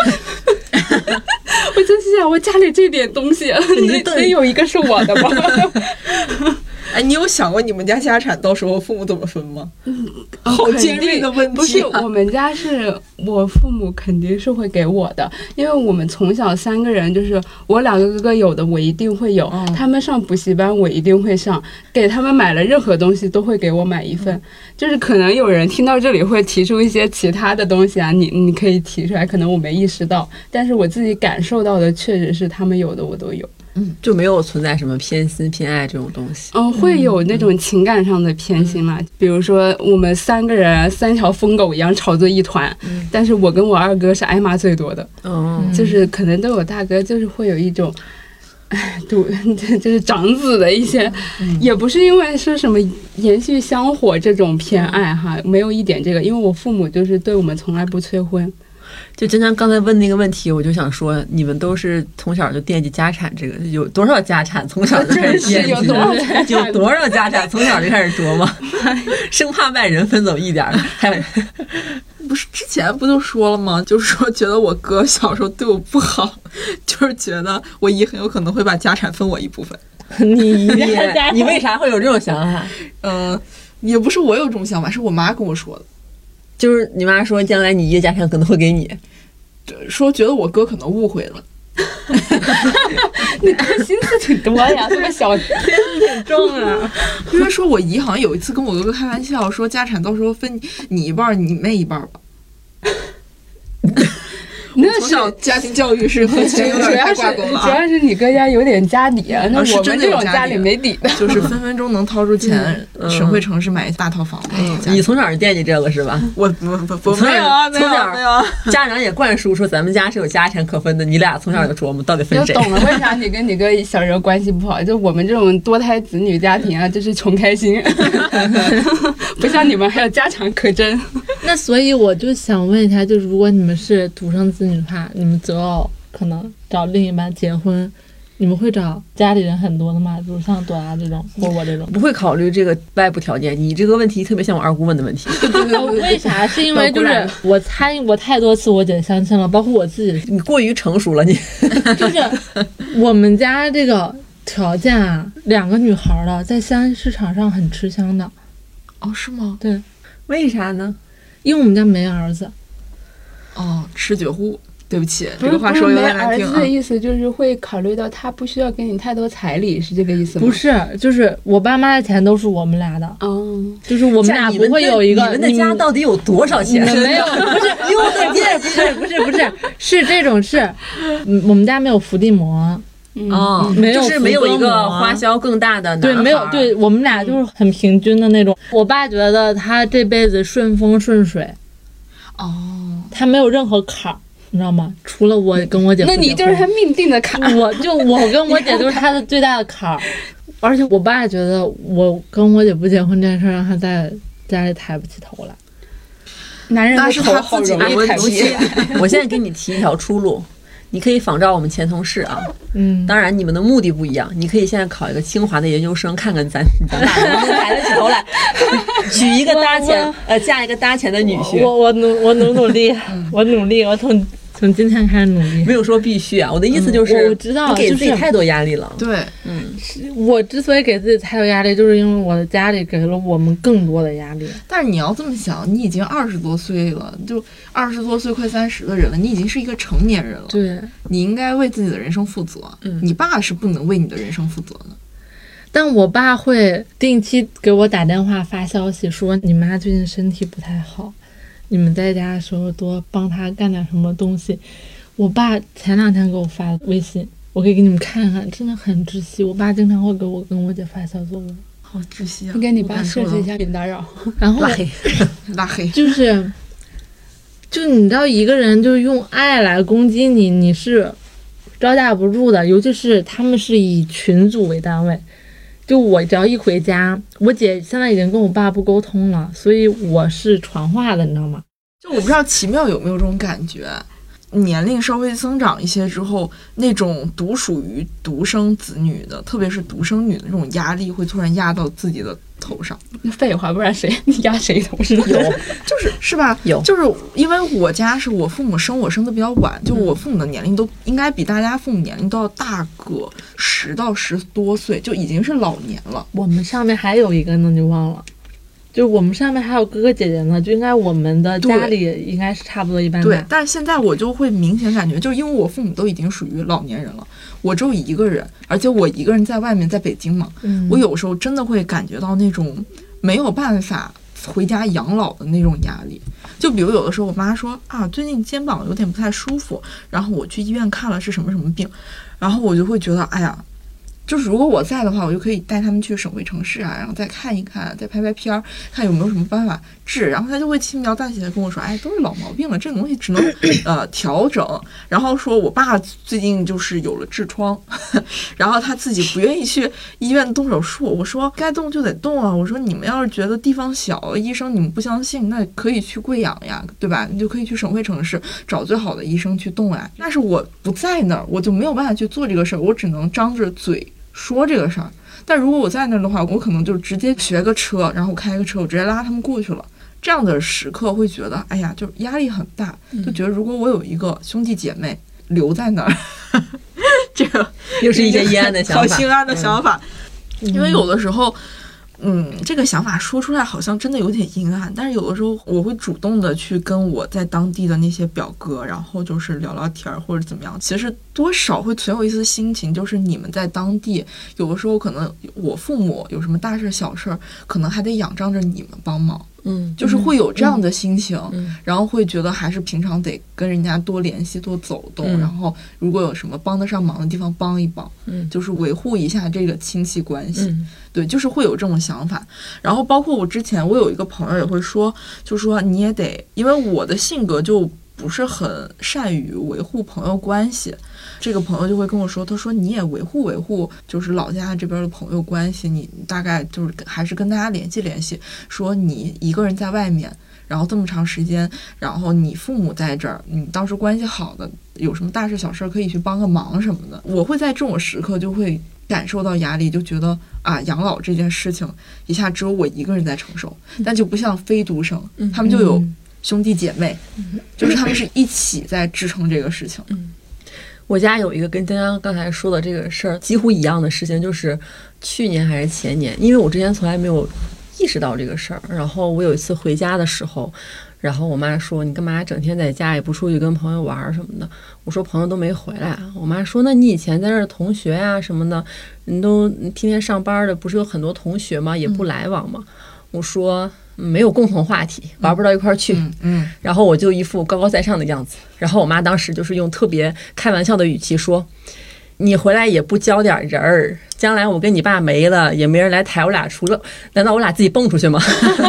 我就是想，我家里这点东西，你真有一个是我的吧？哎，你有想过你们家家产到时候父母怎么分吗？哦 好尖锐的问题啊不是，我们家是我父母肯定是会给我的，因为我们从小三个人，就是我两个哥哥有的我一定会有，哦他们上补习班我一定会上，给他们买了任何东西都会给我买一份。就是可能有人听到这里会提出一些其他的东西啊，你你可以提出来，可能我没意识到，但是我自己感受到的确实是他们有的我都有。就没有存在什么偏心偏爱这种东西。嗯，会有那种情感上的偏心嘛？比如说我们三个人三条疯狗一样吵作一团，但是我跟我二哥是挨骂最多的，嗯，就是可能对我大哥就是会有一种。哎，赌 就是长子的一些，也不是因为说什么延续香火这种偏爱哈，没有一点这个，因为我父母就是对我们从来不催婚，就经常刚才问那个问题，我就想说，你们都是从小就惦记家产，这个有多少家产从小就开始惦记？有多少家产有多少家产从小就开始琢磨，生怕外人分走一点儿。还有，不是之前不就说了吗？就是说觉得我哥小时候对我不好，就是觉得我姨很有可能会把家产分我一部分。你你为啥会有这种想法？嗯、也不是我有这种想法，是我妈跟我说的，就是你妈说将来你爷家产可能会给你，说觉得我哥可能误会了。你哥心思挺多呀，这么小心思挺重啊。因为说我姨好像有一次跟我哥哥开玩笑说，家产到时候分你一半儿，你妹一半儿吧。那是从小家庭教育是和钱有点太主要是挂钩了啊。主要是你哥家有点家底啊，那啊是真我们这种家里没底的。就是分分钟能掏出钱，嗯省会城市买一大套房你从小就惦记这个是吧？我不不不没有啊，没有啊没有啊。家长也灌输说咱们家是有家产可分的，你俩从小就琢磨到底分谁。就懂了为啥你跟你哥小时候关系不好？就我们这种多胎子女家庭啊，就是穷开心，不像你们还有家产可争。那所以我就想问一下，就是如果你们是独生子女的话，你们择偶可能找另一半结婚，你们会找家里人很多的吗？比如像朵拉这种，或我这种。不会考虑这个外部条件，你这个问题特别像我二姑问的问题。呃 为啥？是因为就是我参与过太多次我姐相亲了，包括我自己，你过于成熟了，你 就是我们家这个条件啊，两个女孩儿的在相亲市场上很吃香的，哦，是吗？对，为啥呢？因为我们家没儿子，哦，吃绝户。对不起，不这个话说有点难听啊儿子的。意思就是会考虑到他不需要给你太多彩礼，是这个意思吗？不，是，就是我爸妈的钱都是我们俩的，嗯，就是我们俩不会有一个你们的家到底有多少钱？你们没有，不是，有的店不是不是不是是这种是，嗯我们家没有伏地魔，嗯哦，没有就是没有一个花销更大的男对，没有对我们俩就是很平均的那种。我爸觉得他这辈子顺风顺水，哦，他没有任何坎儿，你知道吗？除了我跟我姐那你就是他命定的坎。我就我跟我姐就是他的最大的坎儿，而且我爸觉得我跟我姐不结婚这件事儿让他在家里抬不起头来。男人的那是他头好自己的容易抬不问题起。我现在给你提一条出路，你可以仿照我们前同事啊，嗯，当然你们的目的不一样，你可以现在考一个清华的研究生，看看咱 咱俩能不能抬得起头来，娶一个搭钱呃嫁一个搭钱的女婿。我我努我努努力，我努力，我从从今天开始努力。没有说必须啊，我的意思就是，嗯我我知道给自己太多压力了。对，嗯我之所以给自己太多压力，就是因为我的家里给了我们更多的压力。但是你要这么想，你已经二十多岁了，就二十多岁快三十的人了，你已经是一个成年人了，对，你应该为自己的人生负责。嗯你爸是不能为你的人生负责的。但我爸会定期给我打电话发消息说你妈最近身体不太好，你们在家的时候多帮他干点什么东西。我爸前两天给我发微信，我可以给你们看看，真的很窒息。我爸经常会给我跟我姐发小作文，好窒息啊！你跟你爸设置一下免打扰。然后拉黑，拉黑。就是，就你知道一个人就是用爱来攻击你，你是招架不住的。尤其是他们是以群组为单位，就我只要一回家，我姐现在已经跟我爸不沟通了，所以我是传话的，你知道吗？就我不知道奇妙有没有这种感觉，年龄稍微增长一些之后，那种独属于独生子女的，特别是独生女的那种压力，会突然压到自己的头上。那 废话，不然谁压谁头上？有 就是是吧？有就是因为我家是我父母生我生的比较晚，就我父母的年龄都应该比大家父母年龄都要大个十到十多岁，就已经是老年了。我们上面还有一个呢，你忘了。就我们上面还有哥哥姐姐呢，就应该我们的家里应该是差不多一般大，。对但是现在我就会明显感觉，就是因为我父母都已经属于老年人了，我只有一个人，而且我一个人在外面，在北京嘛，嗯我有时候真的会感觉到那种没有办法回家养老的那种压力。就比如有的时候我妈说啊，最近肩膀有点不太舒服，然后我去医院看了是什么什么病，然后我就会觉得哎呀。就是如果我在的话，我就可以带他们去省会城市啊，然后再看一看，再拍拍片儿，看有没有什么办法治。然后他就会轻描淡写的跟我说：“哎，都是老毛病了，这个东西只能呃调整。”然后说我爸最近就是有了痔疮，然后他自己不愿意去医院动手术。我说该动就得动啊。我说你们要是觉得地方小，医生你们不相信，那可以去贵阳呀，对吧？你就可以去省会城市找最好的医生去动啊。但是我不在那儿，我就没有办法去做这个事儿，我只能张着嘴说这个事儿。但如果我在那儿的话，我可能就直接学个车，然后开个车，我直接拉他们过去了。这样的时刻会觉得，哎呀，就是压力很大，就觉得如果我有一个兄弟姐妹留在那儿，这个又是一些阴暗的想法。好心安的想法。因为有的时候，嗯，这个想法说出来好像真的有点阴暗，但是有的时候我会主动的去跟我在当地的那些表哥，然后就是聊聊天儿或者怎么样。其实多少会存有一丝心情，就是你们在当地，有的时候可能我父母有什么大事小事儿，可能还得仰仗着你们帮忙，嗯，就是会有这样的心情，嗯然后会觉得还是平常得跟人家多联系、多走动，嗯然后如果有什么帮得上忙的地方帮一帮，嗯就是维护一下这个亲戚关系。嗯对，就是会有这种想法。然后包括我之前，我有一个朋友也会说，就说你也得，因为我的性格就不是很善于维护朋友关系。这个朋友就会跟我说，他说你也维护维护，就是老家这边的朋友关系，你大概就是还是跟大家联系联系。说你一个人在外面，然后这么长时间，然后你父母在这儿，你当时关系好的，有什么大事小事可以去帮个忙什么的。我会在这种时刻就会感受到压力，就觉得啊，养老这件事情一下只有我一个人在承受，但就不像非独生，他们就有兄弟姐妹，就是他们是一起在支撑这个事情。我家有一个跟江江刚才说的这个事儿几乎一样的事情，就是去年还是前年，因为我之前从来没有意识到这个事儿。然后我有一次回家的时候，然后我妈说：“你干嘛整天在家也不出去跟朋友玩儿什么的？”我说：“朋友都没回来。”我妈说：“那你以前在这儿同学呀、什么的，你都天天上班的，不是有很多同学吗？也不来往吗？”我说：“没有共同话题，玩不到一块儿去。嗯嗯，然后我就一副高高在上的样子。然后我妈当时就是用特别开玩笑的语气说：“你回来也不教点人儿，将来我跟你爸没了，也没人来抬我俩出了，难道我俩自己蹦出去吗？”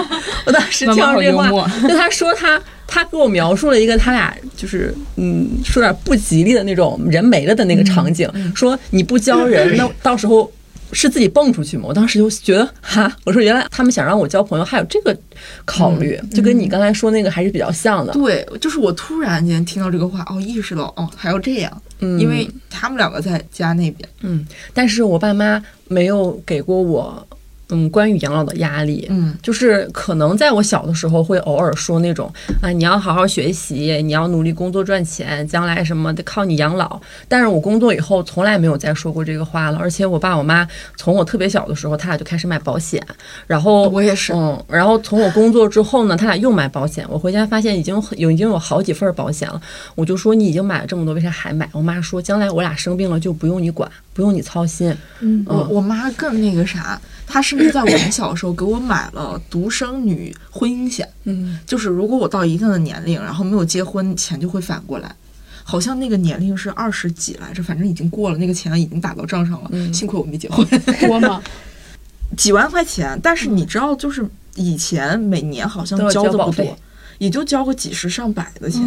我当时听到这话就他说他他给我描述了一个他俩就是嗯说点不吉利的那种人没了的那个场景，说你不教人，那到时候。是自己蹦出去吗？我当时就觉得哈，我说原来他们想让我交朋友还有这个考虑，就跟你刚才说那个还是比较像的。对，就是我突然间听到这个话，哦，意识到哦还要这样，嗯因为他们两个在家那边，嗯，但是我爸妈没有给过我嗯关于养老的压力，嗯就是可能在我小的时候会偶尔说那种啊，你要好好学习，你要努力工作赚钱，将来什么得靠你养老。但是我工作以后从来没有再说过这个话了，而且我爸我妈从我特别小的时候，他俩就开始买保险，然后我也是嗯，然后从我工作之后呢，他俩又买保险，我回家发现已经有已经有好几份保险了，我就说你已经买了这么多，为啥还买？我妈说将来我俩生病了就不用你管，不用你操心。嗯我我妈更那个啥，她甚至在我们小时候给我买了独生女婚姻险，嗯，就是如果我到一定的年龄，然后没有结婚，钱就会反过来。好像那个年龄是二十几来着，反正已经过了，那个钱已经打到账上了。嗯幸亏我没结婚，多吗？几万块钱。但是你知道，就是以前每年好像交的不多也就交个几十上百的钱。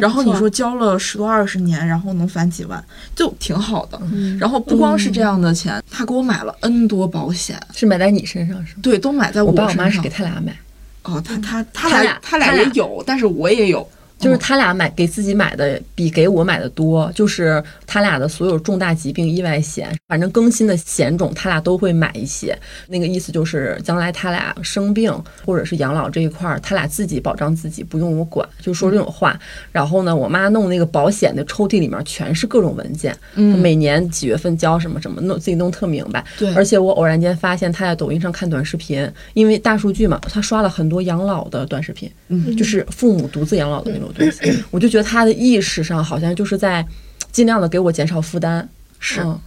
然后你说交了十多二十年，然后能返几万，就挺好的。嗯然后不光是这样的钱，他给我买了 N 多保险，是买在你身上是吗？对，都买在我爸我身上妈是给。他俩买。哦，他他他俩他俩也有，但是我也有。就是他俩买给自己买的比给我买的多，就是他俩的所有重大疾病、意外险，反正更新的险种，他俩都会买一些。那个意思就是，将来他俩生病或者是养老这一块儿，他俩自己保障自己，不用我管，就说这种话。然后呢，我妈弄那个保险的抽屉里面全是各种文件，嗯每年几月份交什么什么，弄自己弄特明白。对而且我偶然间发现他在抖音上看短视频，因为大数据嘛，他刷了很多养老的短视频，嗯就是父母独自养老的那种东西。我就觉得他的意识上好像就是在尽量的给我减少负担。是嗯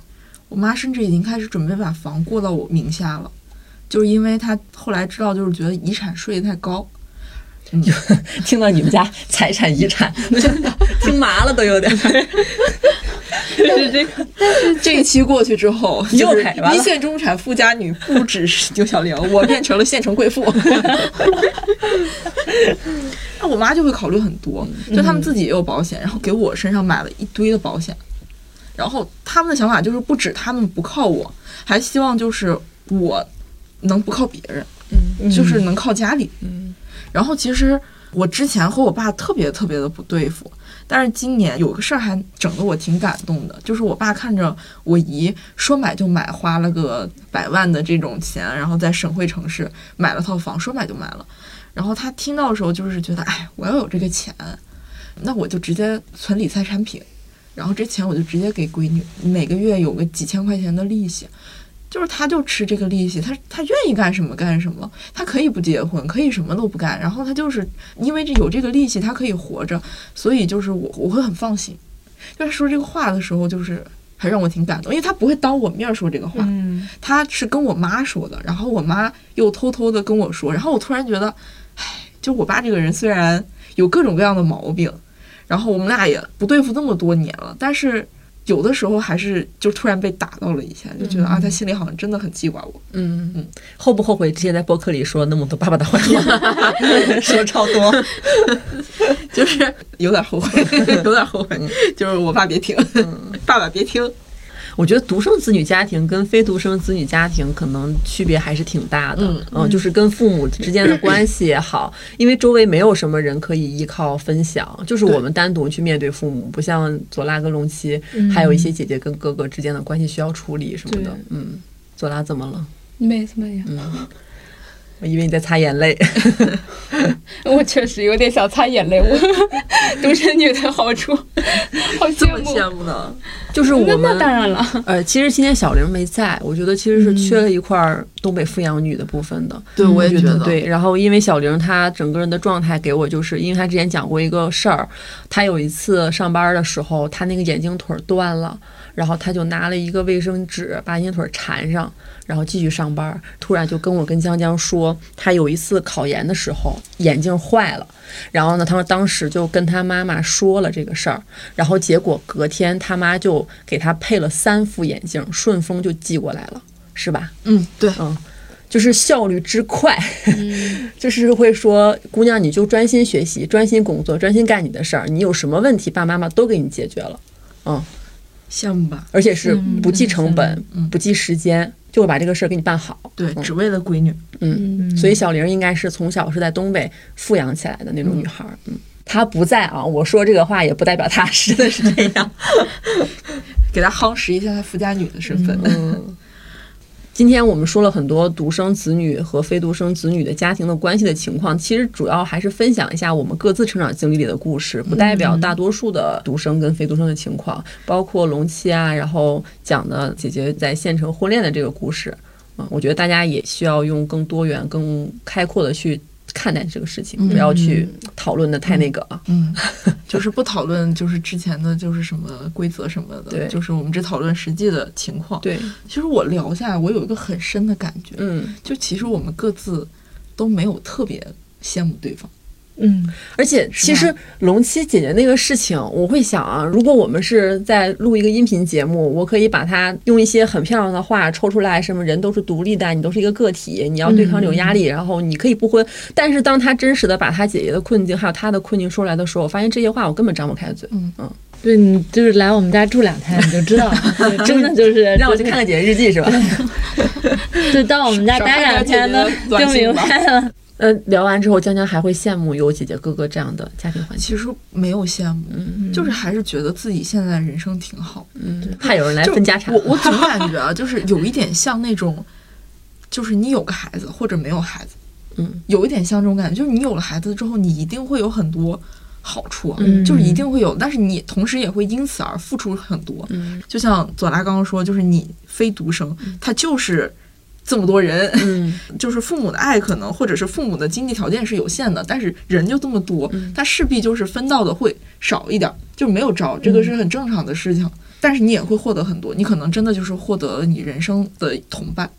我妈甚至已经开始准备把房过到我名下了，就是因为她后来知道，就是觉得遗产税太高。听到你们家财产遗产，听麻了都有点。就是这个，这一期过去之后，又就是改完了一线中产富家女不只是牛小玲，我变成了县城贵妇。那我妈就会考虑很多，就他们自己也有保险，然后给我身上买了一堆的保险。然后他们的想法就是，不止他们不靠我，还希望就是我能不靠别人，嗯就是能靠家里。嗯然后其实我之前和我爸特别特别的不对付，但是今年有个事儿还整得我挺感动的，就是我爸看着我姨说买就买，花了个百万的这种钱，然后在省会城市买了套房，说买就买了。然后他听到的时候就是觉得，哎，我要有这个钱，那我就直接存理财产品，然后这钱我就直接给闺女，每个月有个几千块钱的利息。就是他就吃这个利息，他他愿意干什么干什么，他可以不结婚，可以什么都不干，然后他就是因为这有这个利息，他可以活着，所以就是我我会很放心。就是说这个话的时候，就是还让我挺感动，因为他不会当我面说这个话，嗯他是跟我妈说的，然后我妈又偷偷的跟我说，然后我突然觉得，唉，就我爸这个人虽然有各种各样的毛病，然后我们俩也不对付那么多年了，但是有的时候还是就突然被打到了一下，就觉得啊，他心里好像真的很记挂我。嗯嗯，后不后悔之前在播客里说那么多爸爸的坏话，说超多。就是有点后悔，有点后悔，就是我爸别听，爸爸别听。我觉得独生子女家庭跟非独生子女家庭可能区别还是挺大的，嗯就是跟父母之间的关系也好，因为周围没有什么人可以依靠分享，就是我们单独去面对父母，不像左拉跟龙七，还有一些姐姐跟哥哥之间的关系需要处理什么的。嗯，左拉怎么了？没什么样，我以为你在擦眼泪。我确实有点想擦眼泪。我 独生女的好处，好羡慕。羡慕呢？就是我那们当然了，呃，其实今天小玲没在，我觉得其实是缺了一块儿东北富养女的部分的。对，我也觉得。对，然后因为小玲她整个人的状态给我就是，因为她之前讲过一个事儿，她有一次上班的时候，她那个眼镜腿儿断了，然后他就拿了一个卫生纸把眼腿儿缠上，然后继续上班。突然就跟我跟江江说，他有一次考研的时候眼镜坏了，然后呢，他说当时就跟他妈妈说了这个事儿，然后结果隔天他妈就给他配了三副眼镜，顺丰就寄过来了，是吧？嗯，对，嗯就是效率之快，就是会说姑娘你就专心学习、专心工作、专心干你的事儿，你有什么问题爸爸妈妈都给你解决了，嗯，羡慕吧？而且是嗯不计成本、嗯不计时间，就会把这个事儿给你办好。对，只为了闺女。嗯，所以小玲应该是从小是在东北富养起来的那种女孩儿。嗯，她不在啊，我说这个话也不代表她真的是这样。给她夯实一下她富家女的身份。今天我们说了很多独生子女和非独生子女的家庭的关系的情况，其实主要还是分享一下我们各自成长经历里的故事，不代表大多数的独生跟非独生的情况，包括龙七啊，然后讲的姐姐在县城婚恋的这个故事。啊，我觉得大家也需要用更多元、更开阔的去看待这个事情，不要去讨论的太那个啊。嗯，就是不讨论就是之前的就是什么规则什么的，对。就是我们只讨论实际的情况。对，其实我聊下来，我有一个很深的感觉，嗯，就其实我们各自都没有特别羡慕对方。嗯，而且其实龙七姐姐那个事情，我会想啊，如果我们是在录一个音频节目，我可以把它用一些很漂亮的话抽出来，什么人都是独立的，你都是一个个体，你要对抗这种压力，然后你可以不婚。但是当他真实的把他姐姐的困境还有他的困境说出来的时候，我发现这些话我根本张不开嘴。嗯嗯，对你就是来我们家住两天你就知道了，真 的就是让我去看看姐姐日记是吧？就到我们家待两天呢，就明白了。呃，聊完之后，江江还会羡慕有姐姐哥哥这样的家庭环境，其实没有羡慕，嗯。就是还是觉得自己现在人生挺好。嗯，怕有人来分家产。我我总感觉啊，就是有一点像那种，就是你有个孩子或者没有孩子，嗯，有一点像这种感觉，就是你有了孩子之后，你一定会有很多好处啊，嗯。就是一定会有，但是你同时也会因此而付出很多。嗯。就像左拉刚刚说，就是你非独生，他就是这么多人，嗯 就是父母的爱可能或者是父母的经济条件是有限的，但是人就这么多，他势必就是分到的会少一点，就没有招，这个是很正常的事情。但是你也会获得很多，你可能真的就是获得了你人生的同伴。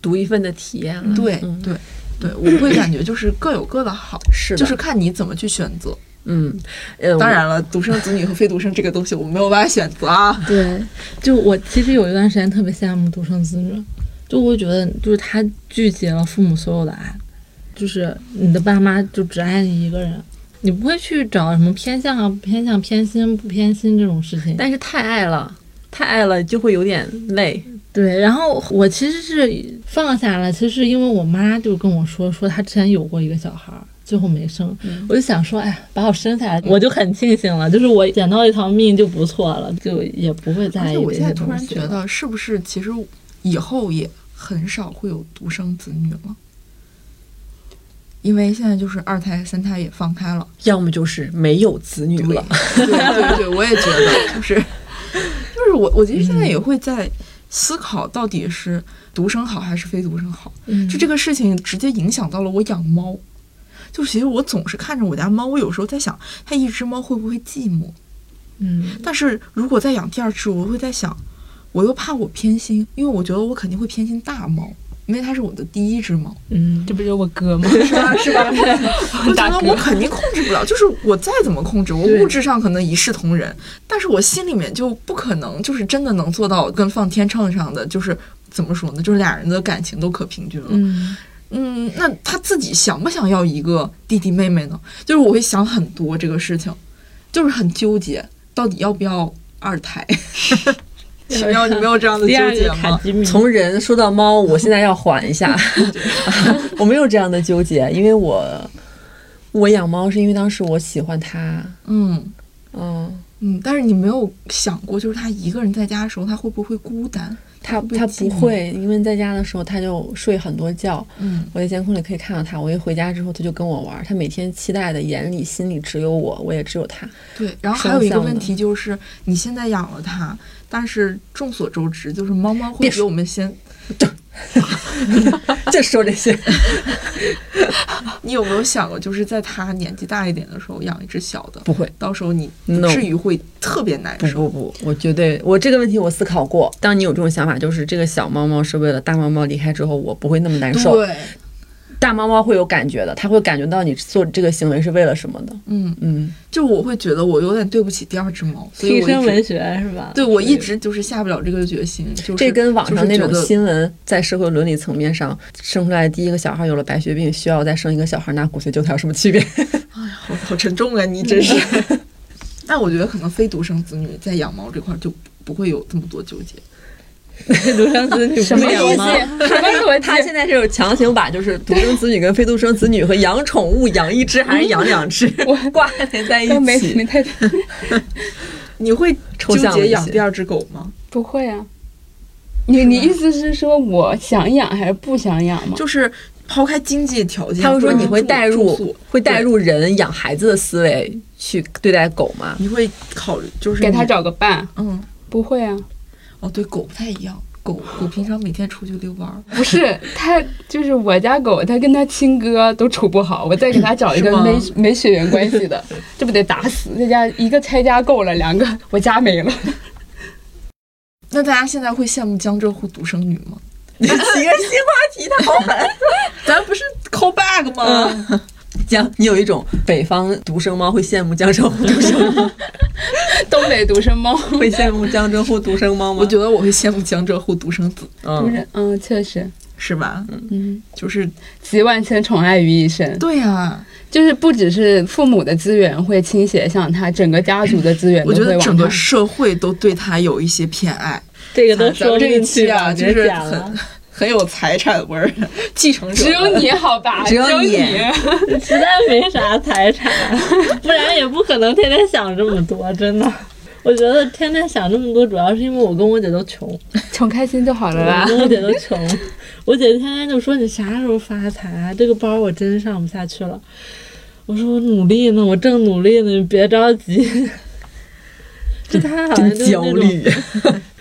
独一份的体验了。对嗯对对，我会感觉就是各有各的好，是就是看你怎么去选择。嗯，呃，当然了，独生子女和非独生这个东西我没有办法选择啊。对，就我其实有一段时间特别羡慕独生子女，就我会觉得就是他聚集了父母所有的爱，就是你的爸妈就只爱你一个人，你不会去找什么偏向啊、不偏向、偏心不偏心这种事情。但是太爱了，太爱了就会有点累。对，然后我其实是放下了，其实因为我妈就跟我说，说她之前有过一个小孩儿，最后没生，我就想说，哎，把我生下来，我就很庆幸了，就是我捡到一条命就不错了，就也不会而在意我现在突。然觉得，是不是其实以后也很少会有独生子女了？因为现在就是二胎、三胎也放开了。要么就是没有子女了，对对对，我也觉得就是就是我，我其实现在也会在思考到底是独生好还是非独生好。嗯，就这个事情直接影响到了我养猫。就其实我总是看着我家猫，我有时候在想，它一只猫会不会寂寞？嗯但是如果再养第二只，我会在想，我又怕我偏心，因为我觉得我肯定会偏心大猫，因为它是我的第一只猫。嗯，这不是我哥吗？是吧？是吧？我觉得我肯定控制不了，就是我再怎么控制，我物质上可能一视同仁，但是我心里面就不可能，就是真的能做到跟放天秤上的，就是怎么说呢？就是俩人的感情都可平均了。嗯嗯，那他自己想不想要一个弟弟妹妹呢？就是我会想很多这个事情，就是很纠结，到底要不要二胎？奇妙，你没有这样的纠结吗？从人说到猫，我现在要缓一下，我没有这样的纠结，因为我我养猫是因为当时我喜欢它，嗯。嗯，嗯，但是你没有想过，就是他一个人在家的时候，他会不会孤单？他会不会它不会，因为在家的时候他就睡很多觉，嗯我在监控里可以看到他。我一回家之后，他就跟我玩儿，它每天期待的眼里心里只有我，我也只有他。对，然后还有一个问题就是，你现在养了它，但是众所周知，就是猫猫会比我们先。就说这些，你有没有想过，就是在他年纪大一点的时候养一只小的，不会。到时候你不至于会特别难不受。不不，我绝对，我这个问题我思考过。当你有这种想法，就是这个小猫猫是为了大猫猫离开之后，我不会那么难受。对，大猫猫会有感觉的，它会感觉到你做这个行为是为了什么的。嗯，嗯，就我会觉得我有点对不起第二只猫，所以替我身文学是吧？对我一直就是下不了这个决心。就是这跟网上那种新闻在社会伦理层面上，生出来第一个小孩有了白血病，需要再生一个小孩拿骨髓救他有什么区别？哎呀好好沉重啊，你真是。那我觉得可能非独生子女在养猫这块儿就不会有这么多纠结。独生子女什么逻不养吗？辑？什么逻辑？他现在是有强行把就是独生子女跟非独生子女和养宠物养一只还是养两只 挂连在一都没起没。太 你会纠结养第二只狗吗？不会啊。你你意思是说我想养还是不想养吗？就是抛开经济条件，他会说你会带入会带入人养孩子的思维去对待狗吗？你会考虑就是给他找个伴？嗯不会啊，哦对狗不太一样，狗狗平常每天出去遛弯儿，不是它，就是我家狗，它跟它亲哥都处不好，我再给它找一个没没血缘关系的，这不得打死？在家一个拆家够了，两个我家没了。那大家现在会羡慕江浙沪独生女吗？起个新话题，他好狠。咱不是 call back 吗？江，你有一种北方独生猫会羡慕江浙沪独生猫，东北独生猫，会羡慕江浙沪独生猫吗？我觉得我会羡慕江浙沪独生子，嗯，嗯，确实，是吧？嗯，就是集万千宠爱于一身，对呀、就是不只是父母的资源会倾斜向他，整个家族的资源都我觉得整个。社会都对他有一些偏爱。这个都咱说这一进去吧？期啊，就是很。很有财产味儿，继承者。只有你好吧？只有你 你实在没啥财产，不然也不可能天天想这么多，真的。我觉得天天想这么多，主要是因为我跟我姐都穷，穷开心就好了我啦。跟我姐都穷。我姐天天就说你啥时候发财啊？这个包我真上不下去了。我说我努力呢，我正努力呢，你别着急。就她好像就是那种焦虑。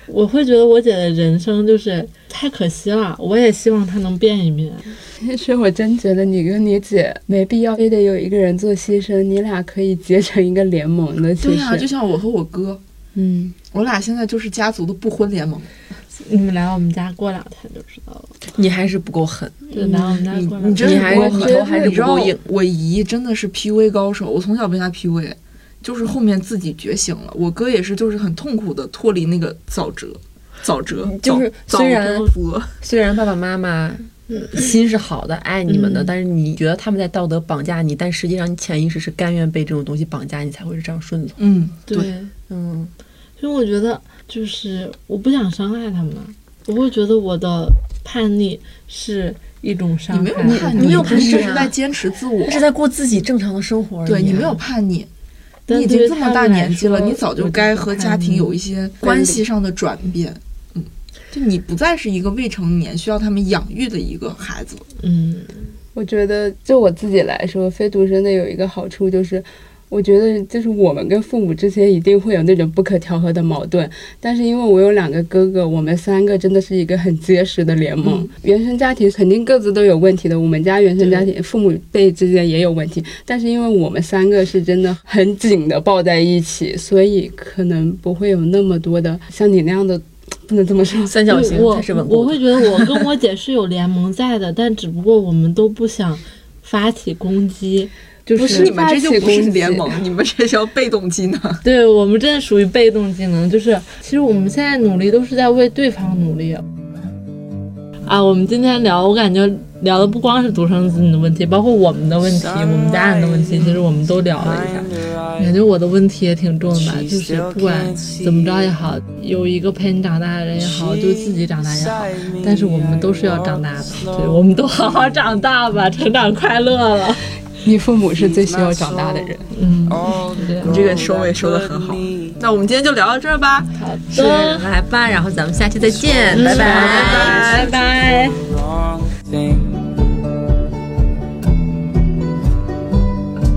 我会觉得我姐的人生就是太可惜了，我也希望她能变一变。其实我真觉得你跟你姐没必要非得有一个人做牺牲，你俩可以结成一个联盟的。其对呀、实，就像我和我哥，嗯，我俩现在就是家族的不婚联盟。你们来我们家过两天就知道了。你还是不够狠，对来我们家你过两天。你真是你还是不够狠你头还是你知道不够硬。我姨真的是 PUA 高手，我从小被她 PUA，就是后面自己觉醒了。我哥也是，就是很痛苦的脱离那个沼泽，沼泽就是虽然虽然爸爸妈妈心是好的，爱你们的，嗯但是你觉得他们在道德绑架你，但实际上你潜意识是甘愿被这种东西绑架，你才会是这样顺从。嗯，对，嗯，所以我觉得就是我不想伤害他们，我会觉得我的叛逆是一种伤害你害。没有叛逆，你没有这是叛逆是在坚持自我他。是在过自己正常的生活而已。对你没有叛逆，你已经这么大年纪了，你早就该和家庭有一些关系上的转变。嗯，就你不再是一个未成年需要他们养育的一个孩子。嗯我觉得就我自己来说，非独生的有一个好处就是，我觉得就是我们跟父母之间一定会有那种不可调和的矛盾，但是因为我有两个哥哥，我们三个真的是一个很结实的联盟。原生家庭肯定各自都有问题的，我们家原生家庭父母辈之间也有问题，但是因为我们三个是真的很紧的抱在一起，所以可能不会有那么多的像你那样的，不能这么说。三角形我才是稳固的。我会觉得我跟我姐是有联盟在的，但只不过我们都不想发起攻击，就不是你们这就不是联盟，你们这叫被动技能。对我们真的属于被动技能，就是其实我们现在努力都是在为对方努力。啊，我们今天聊，我感觉聊的不光是独生子女的问题，包括我们的问题，我们家人的问题，其实我们都聊了一下。感觉我的问题也挺重的吧，就是不管怎么着也好，有一个陪你长大的人也好，就自己长大也好，但是我们都是要长大的，对，我们都好好长大吧，成长快乐了。你父母是最需要长大的人。嗯，你这个收尾收的很好。那我们今天就聊到这儿吧，好的，来吧，然后咱们下期再见，拜拜。拜拜。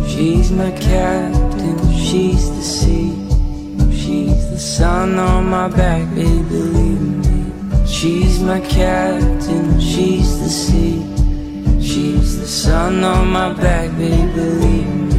She's my captain, she's the sea. She's the sun on my back, baby, believe me. She's my captain, she's the sea. Sun on my back, baby, believe me.